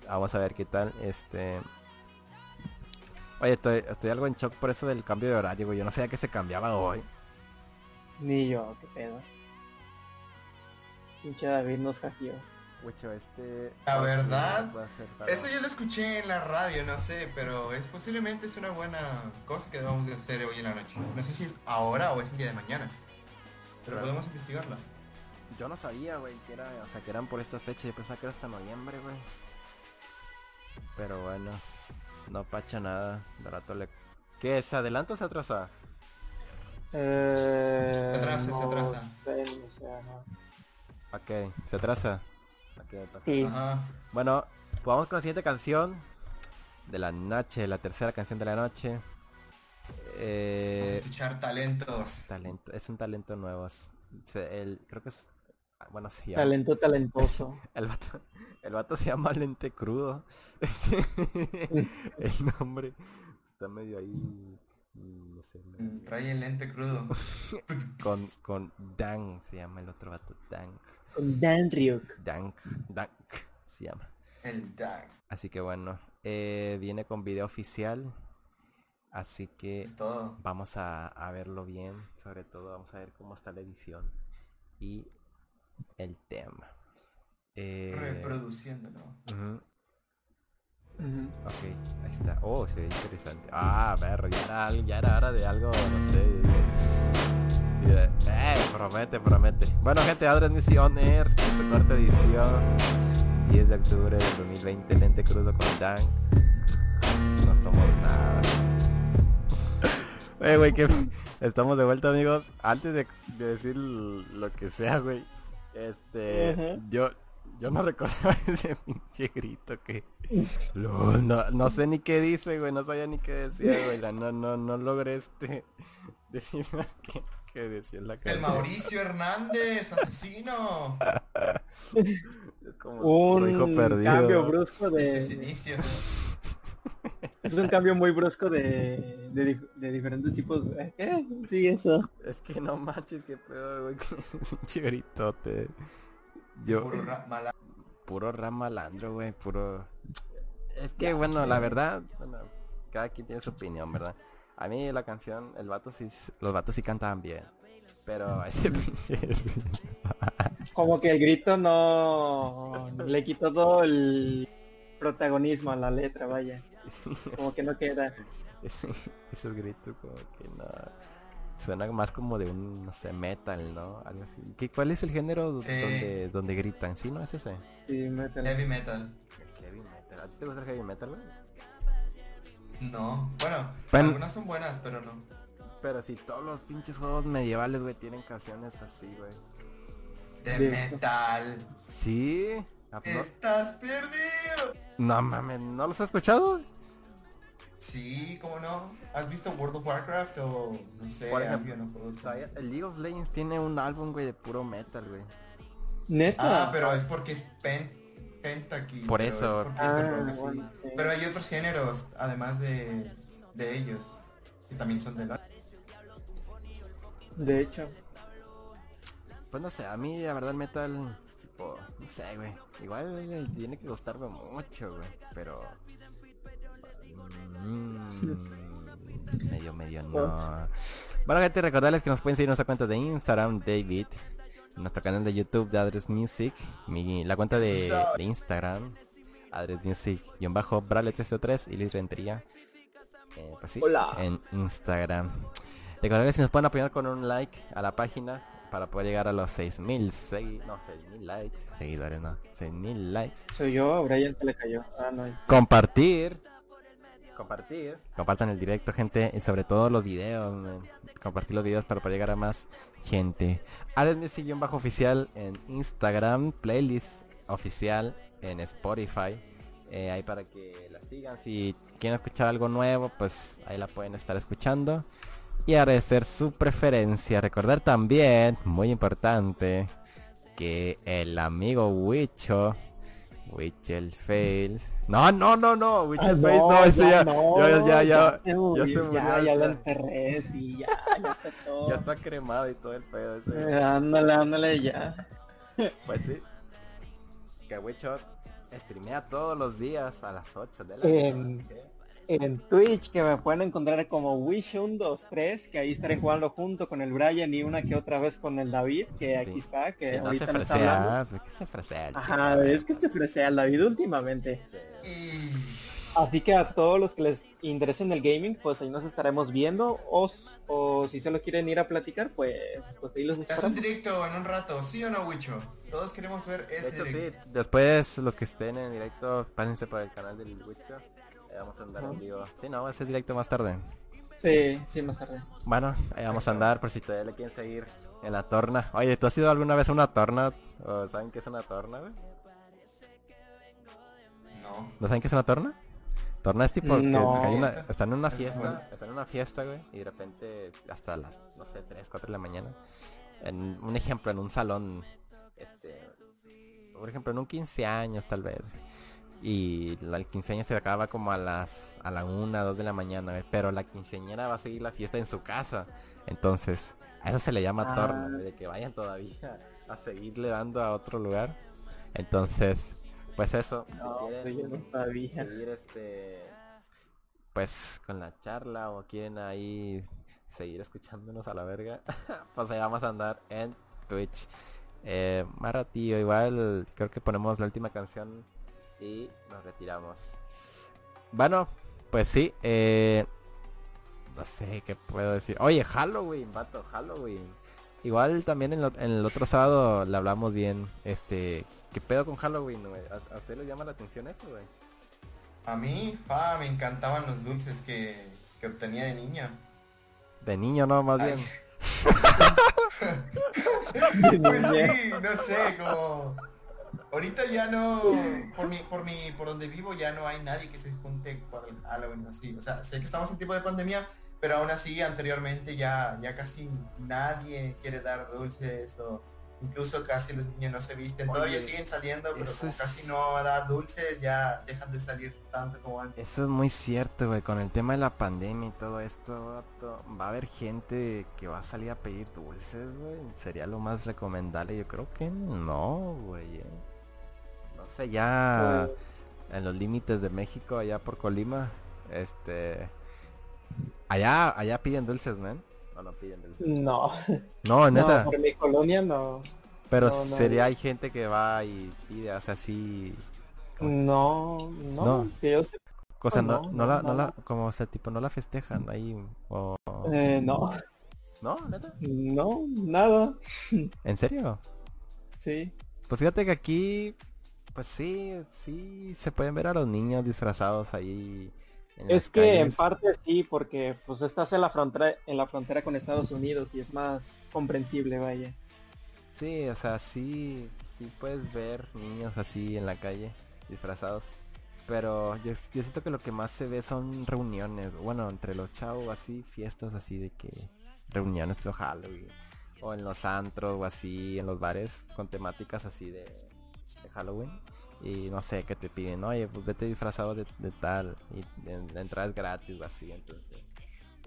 S1: Vamos a ver qué tal. Este. Oye, estoy, estoy algo en shock por eso del cambio de horario, güey. Yo no sabía que se cambiaba hoy.
S2: Ni yo, qué pedo. Pinche David nos hackeó.
S1: Wicho, este.
S3: La verdad,
S1: va a ser raro.
S3: Eso yo lo escuché en la radio, no sé, pero es posiblemente es una buena cosa que debamos de hacer hoy en la noche. No sé si es ahora o es el día de mañana. Pero
S1: Claro.
S3: podemos investigarla.
S1: Yo no sabía, güey, que era, o sea, que eran por esta fecha. Yo pensaba que era hasta noviembre, güey. Pero bueno, no pacha nada. De rato le. ¿Qué? ¿Se adelanta o se atrasa?
S2: Eh,
S3: Se atrasa, se
S2: no
S3: atrasa.
S2: sé, sea, no.
S1: Ok, se atrasa.
S2: Sí.
S3: Ajá.
S1: Bueno, pues vamos con la siguiente canción de la noche, la tercera canción de la noche.
S3: Vamos a
S1: Eh,
S3: escuchar talentos.
S1: talento, es un talento nuevo. el, creo que es, ah, bueno, se llama,
S2: Talento talentoso.
S1: el vato, el vato se llama Lente Crudo. el nombre está medio ahí, mm, no sé, medio-
S3: Trae el lente crudo.
S1: con, con Dan, se llama el otro vato,
S2: Con Dan Ryuk.
S1: Dank, Dank, se llama.
S3: El dark.
S1: Así que bueno, eh, viene con video oficial. Así que
S3: Es todo.
S1: vamos a, a verlo bien. Sobre todo vamos a ver cómo está la edición y el tema. Eh,
S3: Reproduciéndolo.
S1: Ujú. ok, ahí está. Oh, se ve interesante. Ah, perro, ya era, ya era hora de algo, no sé. Eh, promete, promete. Bueno, gente, ahora es Misión Air, su cuarta edición. 10 de octubre del 2020, Lente Crudo con Dan. No somos nada. Eh, güey, que estamos de vuelta, amigos. Antes de, de decir lo que sea, güey. Este, yo, yo no recordaba ese pinche grito que... No, no, no sé ni qué dice, güey. No sabía ni qué decía, güey. No, no, no logré este... Decirme qué, qué decía en la
S3: El
S1: canción.
S3: Mauricio Hernández, asesino.
S1: Es como su hijo
S2: Un
S1: perdido.
S2: cambio brusco de... Es un cambio muy brusco de, de, dif- de diferentes tipos. ¿Qué? Sí, eso.
S1: Es que no manches, qué pedo, güey. gritote. Yo...
S3: Puro ra- mala-
S1: puro ram malandro, güey, puro... Es que, bueno, la verdad, bueno, cada quien tiene su opinión, ¿verdad? A mí la canción, el vato sí, los vatos sí cantaban bien. Pero ese pinche...
S2: Como que el grito no le quitó todo el protagonismo a la letra, vaya. Como que no queda.
S1: ese- esos gritos como que no... Suena más como de un, no sé, metal, ¿no? Algo así. ¿Qué, ¿Cuál es el género
S3: Sí.
S1: donde, donde gritan? ¿Sí, no es ese?
S2: Sí, metal.
S3: Heavy metal.
S1: El heavy metal. ¿A ti te gusta el heavy metal, güey?
S3: No. Bueno,
S1: Pen-
S3: algunas son buenas, pero no.
S1: Pero si todos los pinches juegos medievales, güey, tienen canciones así, güey.
S3: De
S2: Sí.
S3: metal.
S1: Sí. ¿No,
S3: Estás perdido.
S1: no mames, ¿no los has escuchado?
S3: Sí, ¿cómo no? ¿Has visto World of Warcraft o no sé,
S1: Por ejemplo,
S3: Albion o juegos como
S1: ¿Sabías?
S3: estos?
S1: El League of Legends tiene un álbum, güey, de puro metal, güey.
S2: Neta.
S3: Ah, pero es porque es
S1: Por eso.
S3: es porque es
S2: Ah,
S3: el rock así.
S2: bueno, sí.
S3: Pero hay otros géneros, además de, de ellos, que también son de la...
S2: De hecho.
S1: Pues no sé, a mí la verdad el metal, tipo, no sé, güey. Igual tiene que gustarme mucho, güey. Pero... mm, medio, medio no. Bueno, gente, recordarles que nos pueden seguir en nuestra cuenta de Instagram, David. En nuestro canal de YouTube de Address Music. Mi, la cuenta de, de Instagram, Address Music, guion bajo, Brale 303 y Liz Rentería. Eh, pues sí,
S2: Hola.
S1: en Instagram. Recordarles que nos pueden apoyar con un like a la página para poder llegar a los 6000 segui no, 6000 likes, seguidores, no, 6000 likes.
S2: Soy yo, Brian se le cayó. Ah, no.
S1: Compartir. Compartir. Compartan el directo, gente, y sobre todo los videos. man. Compartir los videos para poder llegar a más gente. Alex Music guion bajo oficial en Instagram, playlist oficial en Spotify. Eh, ahí para que la sigan. Si quieren escuchar algo nuevo, pues ahí la pueden estar escuchando. Y agradecer su preferencia. Recordar también, muy importante, que el amigo Wicho, Wichel Fails. No, no, no, no, Wichel
S2: Ah,
S1: Fails, no, ese ya,
S2: no,
S1: ya, ya, ya,
S2: se murió,
S1: ya se murió,
S2: ya, ya lo
S1: ya.
S2: enterré, sí, ya, ya está todo.
S1: ya está cremado y todo el pedo ese.
S2: Eh, ándale, ándale, ya.
S1: Pues sí. Que Wicho streamea todos los días a las 8 de la
S2: Em,
S1: noche.
S2: En Twitch, que me pueden encontrar como Wish123, que ahí estaré jugando junto con el Brian y una que otra vez con el David, que aquí
S1: Sí.
S2: está, que
S1: Sí, no se
S2: ahorita nos está hablando.
S1: fresea, pues, que se fresea el
S2: Ajá,
S1: tipo,
S2: es que se fresea el David últimamente.
S1: Sí.
S2: Así que a todos los que les interesen el gaming, pues ahí nos estaremos viendo. O, o si solo quieren ir a platicar, pues, pues ahí los
S3: Es un
S2: esperamos.
S3: directo en un rato, ¿sí o no, Wicho? Todos queremos ver
S1: De
S3: ese
S1: sí,
S3: directo.
S1: después los que estén en directo, pásense por el canal del Wicho. Ahí vamos a andar en vivo. Sí, no, va a ser directo más tarde.
S2: Sí, sí, más tarde.
S1: Bueno, ahí vamos a andar por si todavía le quieren seguir en la torna. Oye, ¿tú has ido alguna vez a una torna? ¿O saben qué es una torna, güey?
S3: No.
S1: ¿No saben qué es una torna? Torna es tipo que-
S2: No.
S1: que hay una- están en una fiesta,
S3: es.
S1: están en una fiesta, güey, y de repente hasta las, no sé, 3, 4 de la mañana. En un ejemplo, en un salón, este, por ejemplo, en un 15 años tal vez. Y la, el 15 años se acaba como a las, a la 1, 2 de la mañana, güey, pero la quinceañera va a seguir la fiesta en su casa. Entonces, a eso se le llama
S2: Ah.
S1: torna, de que vayan todavía a seguirle dando a otro lugar. Entonces, pues eso, si quieren-
S2: pues no sabía.
S1: seguir este pues con la charla o quieren ahí seguir escuchándonos a la verga pues ahí vamos a andar en Twitch eh, más ratillo igual creo que ponemos la última canción y nos retiramos bueno pues sí eh, no sé qué puedo decir oye Halloween vato Halloween igual también en, lo- en el otro sábado le hablamos bien este qué pedo con Halloween güey ¿A, a usted le llama la atención eso güey
S3: A mí, fa, me encantaban los dulces que, que obtenía de niña.
S1: De niño, no, más
S3: Ay.
S1: bien.
S3: Pues sí, no sé, como... Ahorita ya no, por mi, por mi, por donde vivo ya no hay nadie que se junte para el Halloween así. O sea, sé que estamos en tiempo de pandemia, pero aún así anteriormente ya, ya casi nadie quiere dar dulces o incluso casi los niños no se visten. Todavía siguen saliendo, pero como
S1: es-
S3: casi no dar dulces, ya dejan de salir tanto como antes.
S1: Eso es muy cierto, güey. Con el tema de la pandemia y todo esto, va a haber gente que va a salir a pedir dulces, güey. Sería lo más recomendable. Yo creo que no, güey. eh. No sé, ya en los límites de México, allá por Colima, este... Allá, allá piden dulces, man. O no piden dulces.
S2: No,
S1: No, neta.
S2: no, por mi colonia no.
S1: pero
S2: no,
S1: sería,
S2: no.
S1: hay gente que va y pide, o sea, así...
S2: No, no,
S1: No.
S2: que yo
S1: Cosa, no,
S2: no,
S1: no, la,
S2: no,
S1: la, como, o sea, tipo, no la festejan ahí, o...
S2: eh, no,
S1: ¿No? ¿Neta?
S2: no, nada,
S1: ¿En serio?
S2: sí.
S1: Pues fíjate que aquí, pues sí, sí, se pueden ver a los niños disfrazados ahí
S2: Es que en parte sí, porque pues estás en la frontera, en la frontera con Estados Unidos y es más comprensible, vaya.
S1: Sí, o sea, sí, sí puedes ver niños así en la calle, disfrazados. Pero yo, yo siento que lo que más se ve son reuniones, bueno, entre los chavos así, fiestas así de que reuniones de Halloween. O en los antros o así, en los bares, con temáticas así de, de Halloween y no sé qué te piden, oye, pues vete disfrazado de, tal y la entrada es gratis o así, entonces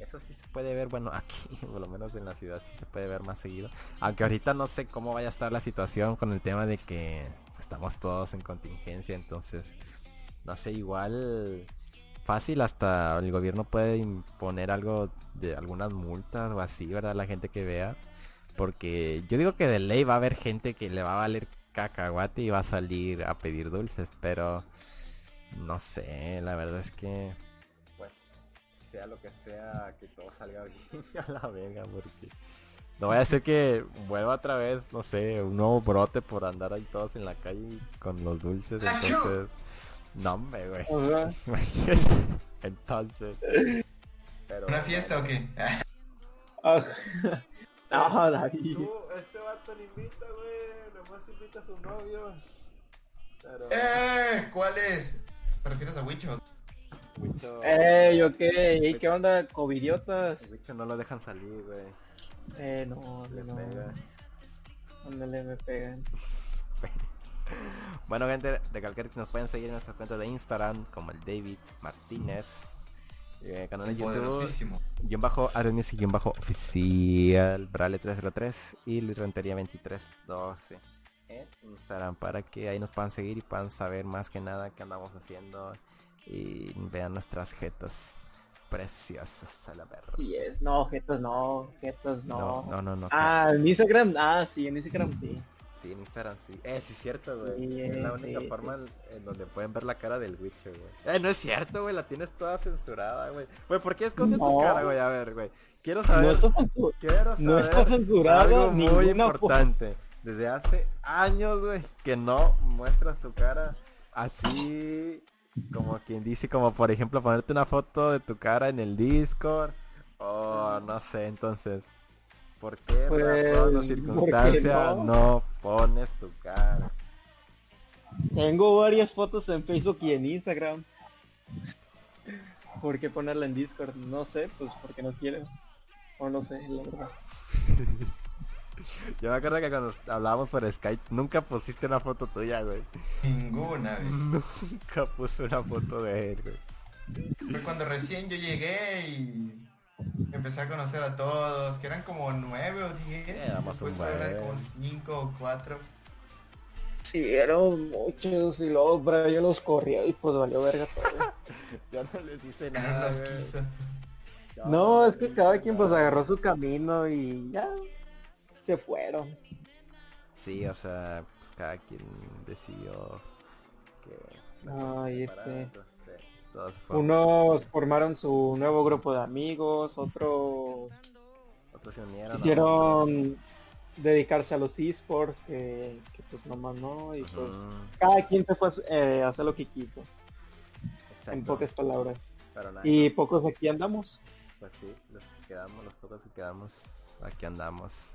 S1: eso sí se puede ver, bueno, aquí, por lo menos en la ciudad sí se puede ver más seguido. Aunque ahorita no sé cómo vaya a estar la situación con el tema de que estamos todos en contingencia, entonces, no sé, igual fácil hasta el gobierno puede imponer algo de algunas multas o así, ¿verdad? La gente que vea. Porque yo digo que de ley va a haber gente que le va a valer cacahuate y va a salir a pedir dulces, pero no sé, la verdad es que pues sea lo que sea, que todo salga bien a la verga, porque no voy a decir que vuelva otra vez, no sé, un nuevo brote por andar ahí todos en la calle con los dulces, entonces no me güey. entonces
S3: pero, ¿Una fiesta o qué?
S2: Ah, no, David.
S1: este vato le invita, güey. Invita a sus novios.
S3: Pero... ¡Eh! ¿Cuál es? ¿Te refieres a Wicho?
S2: Wicho. ¡Ey, ok! ¿Y qué onda, covidiotas?
S1: Wicho no lo dejan salir, güey.
S2: Eh, no, le no. Pega. Ándale, me pegan.
S1: bueno, gente, recalcar que nos pueden seguir en nuestras cuentas de Instagram como el David Martínez eh, canal de YouTube. Guión bajo Music, guion bajo oficial, Brale 303 y Luis Rentería 2312 en Instagram para que ahí nos puedan seguir y puedan saber más que nada qué andamos haciendo y vean nuestras jetas preciosas a la verga.
S2: Sí es, no, jetas no, jetas no.
S1: No, no, no.
S2: ah, en Instagram, ah, sí, en Instagram sí.
S1: Sí, en Instagram sí. Eh, sí es cierto, güey. es la única forma en donde pueden ver la cara del Witcher, güey. Eh, no es cierto, güey. La tienes toda censurada, güey. Güey, ¿por qué escondes tu cara, güey? A ver, güey. Quiero saber.
S2: No está, quiero saber no está censurado
S1: algo muy importante. Desde hace años, güey, que no muestras tu cara así como quien dice, como por ejemplo ponerte una foto de tu cara en el Discord o no sé, entonces ¿Por qué pues, razón o circunstancia no? pones tu cara?
S2: Tengo varias fotos en Facebook y en Instagram. ¿Por qué ponerla en Discord? No sé, pues porque no quiero. O no sé, la verdad.
S1: Yo me acuerdo que cuando hablábamos por Skype nunca pusiste una foto tuya, güey.
S3: Ninguna vez.
S1: Nunca puse una foto de él, güey.
S3: Fue cuando recién yo llegué y empecé a conocer a todos, que eran como nueve o diez.
S1: Eh, Después eran
S3: como cinco o cuatro.
S2: Sí, eran muchos y luego pero yo los corría y pues valió verga todo.
S1: ya no les dice nada.
S2: No, es que cada quien pues agarró su camino y ya se fueron.
S1: Sí, o sea, pues cada quien decidió que...
S2: Ay, sí. Unos formaron su nuevo grupo de amigos, otros,
S1: otros se unieron,
S2: quisieron dedicarse a los esports, que, que, pues nomás no, y pues cada quien se fue eh, a hacer lo que quiso. En pocas palabras. y pocos aquí andamos.
S1: Pues sí, los que quedamos, los pocos que quedamos, aquí andamos.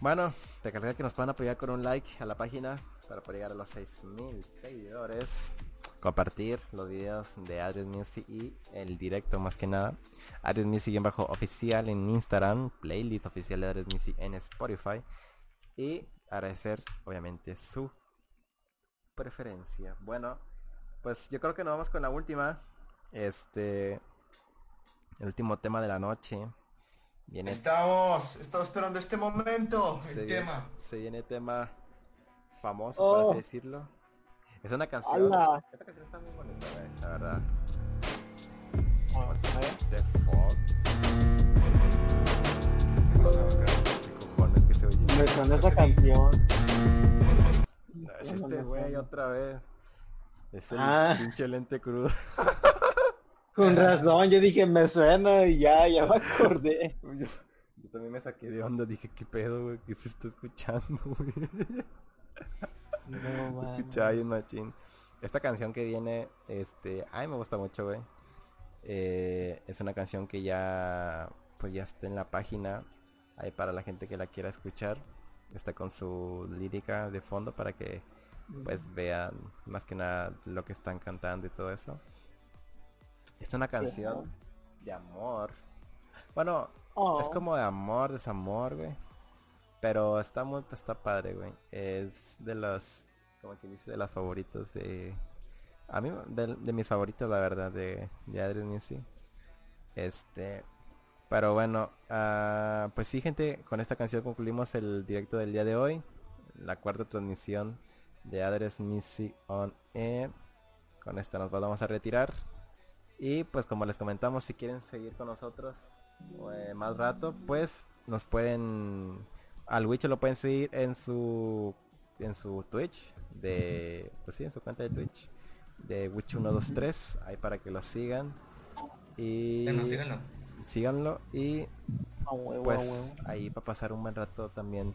S1: Bueno, recordad que nos pueden apoyar con un like a la página para poder llegar a los 6000 seguidores compartir los videos de Adrian Music y el directo más que nada. Adrian Music en bajo oficial en Instagram, playlist oficial de Adrian Music en Spotify y agradecer obviamente su preferencia. Bueno, pues yo creo que nos vamos con la última. Este el último tema de la noche.
S3: Viene... Estamos, estamos esperando este momento, el tema.
S1: Se viene tema famoso, por así oh. decirlo es una canción. Esta canción está muy bonita, la verdad. The fuck. ¿Qué cojones que se oye?
S2: Me suena esa canción.
S1: es este güey otra vez. Es el ah. pinche lente cruz.
S2: Con razón, yo dije me suena y ya, ya me acordé.
S1: Yo, yo también me saqué de onda, dije qué pedo, güey, que se está escuchando, güey. No, machín. Esta canción que viene, este, ay, me gusta mucho, güey. Eh, es una canción que ya, pues ya está en la página. Ahí para la gente que la quiera escuchar. Está con su lírica de fondo para que, pues, vean más que nada lo que están cantando y todo eso. Es una canción de amor. Bueno, es oh. como de amor, desamor, güey. Pero está muy, pues, está padre, güey. Es de los como que dice de las favoritos de... A mí, de, de mis favoritos, la verdad, de, de Adrian Music. Este... Pero bueno, ah, pues sí gente, con esta canción concluimos el directo del día de hoy. La cuarta transmisión de Adres Music on Air. Con esta nos vamos a retirar. Y pues como les comentamos, si quieren seguir con nosotros eh, más rato, pues nos pueden... Al Witch lo pueden seguir en su en su Twitch de pues sí en su cuenta de Twitch de Witch123 ahí para que lo sigan. Y
S3: síganlo.
S1: síganlo y pues ahí va a pasar un buen rato también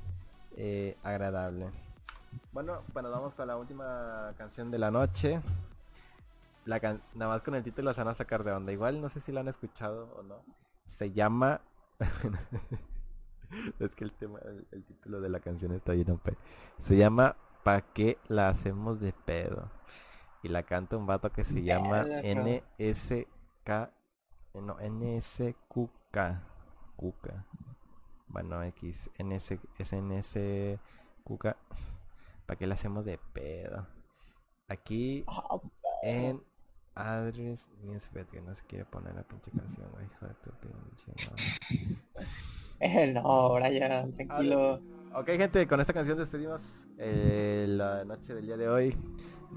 S1: eh, agradable. Bueno bueno vamos con la última canción de la noche la can nada más con el título se van a sacar de onda igual no sé si la han escuchado o no se llama es que el tema, el, título de la canción está lleno Se llama ¿Pa qué la hacemos de pedo? Y la canta un vato que se llama NSK no, NSQK Kuka. Bueno, X NS SNS Kuka. ¿Para qué la hacemos de pedo? Aquí ah, en Address que no se quiere poner la pinche canción, hijo de tu pinche
S2: no, Brian, tranquilo.
S1: Ok, gente, con esta canción despedimos eh, la noche del día de hoy,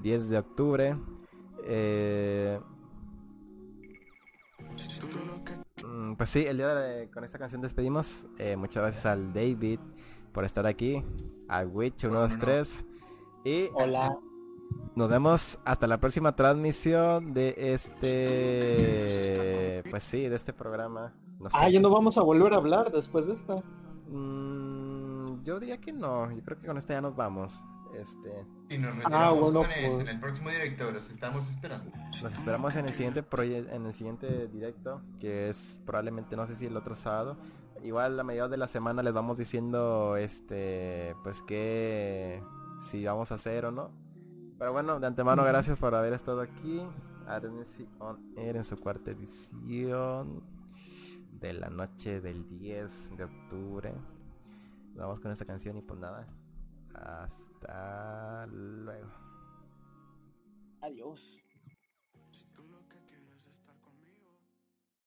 S1: 10 de octubre. Eh, mm, pues sí, el día de, con esta canción despedimos. Eh, muchas gracias al David por estar aquí, a Witch 123 y
S2: hola.
S1: Nos vemos hasta la próxima transmisión de este pues sí, de este programa.
S2: Ah, ya no vamos a volver a hablar después de esto.
S1: Mm, yo diría que no, yo creo que con esto ya nos vamos. Este...
S3: Y nos ah, retiramos pues. en el próximo directo, los estamos esperando.
S1: Los esperamos en el siguiente en el siguiente directo, que es probablemente no sé si el otro sábado. Igual a mediados de la semana les vamos diciendo este pues que si vamos a hacer o no. Pero bueno, de antemano gracias por haber estado aquí. Arnesi On Air en su cuarta edición de la noche del 10 de octubre. Vamos con esta canción y pues nada. Hasta luego.
S2: Adiós.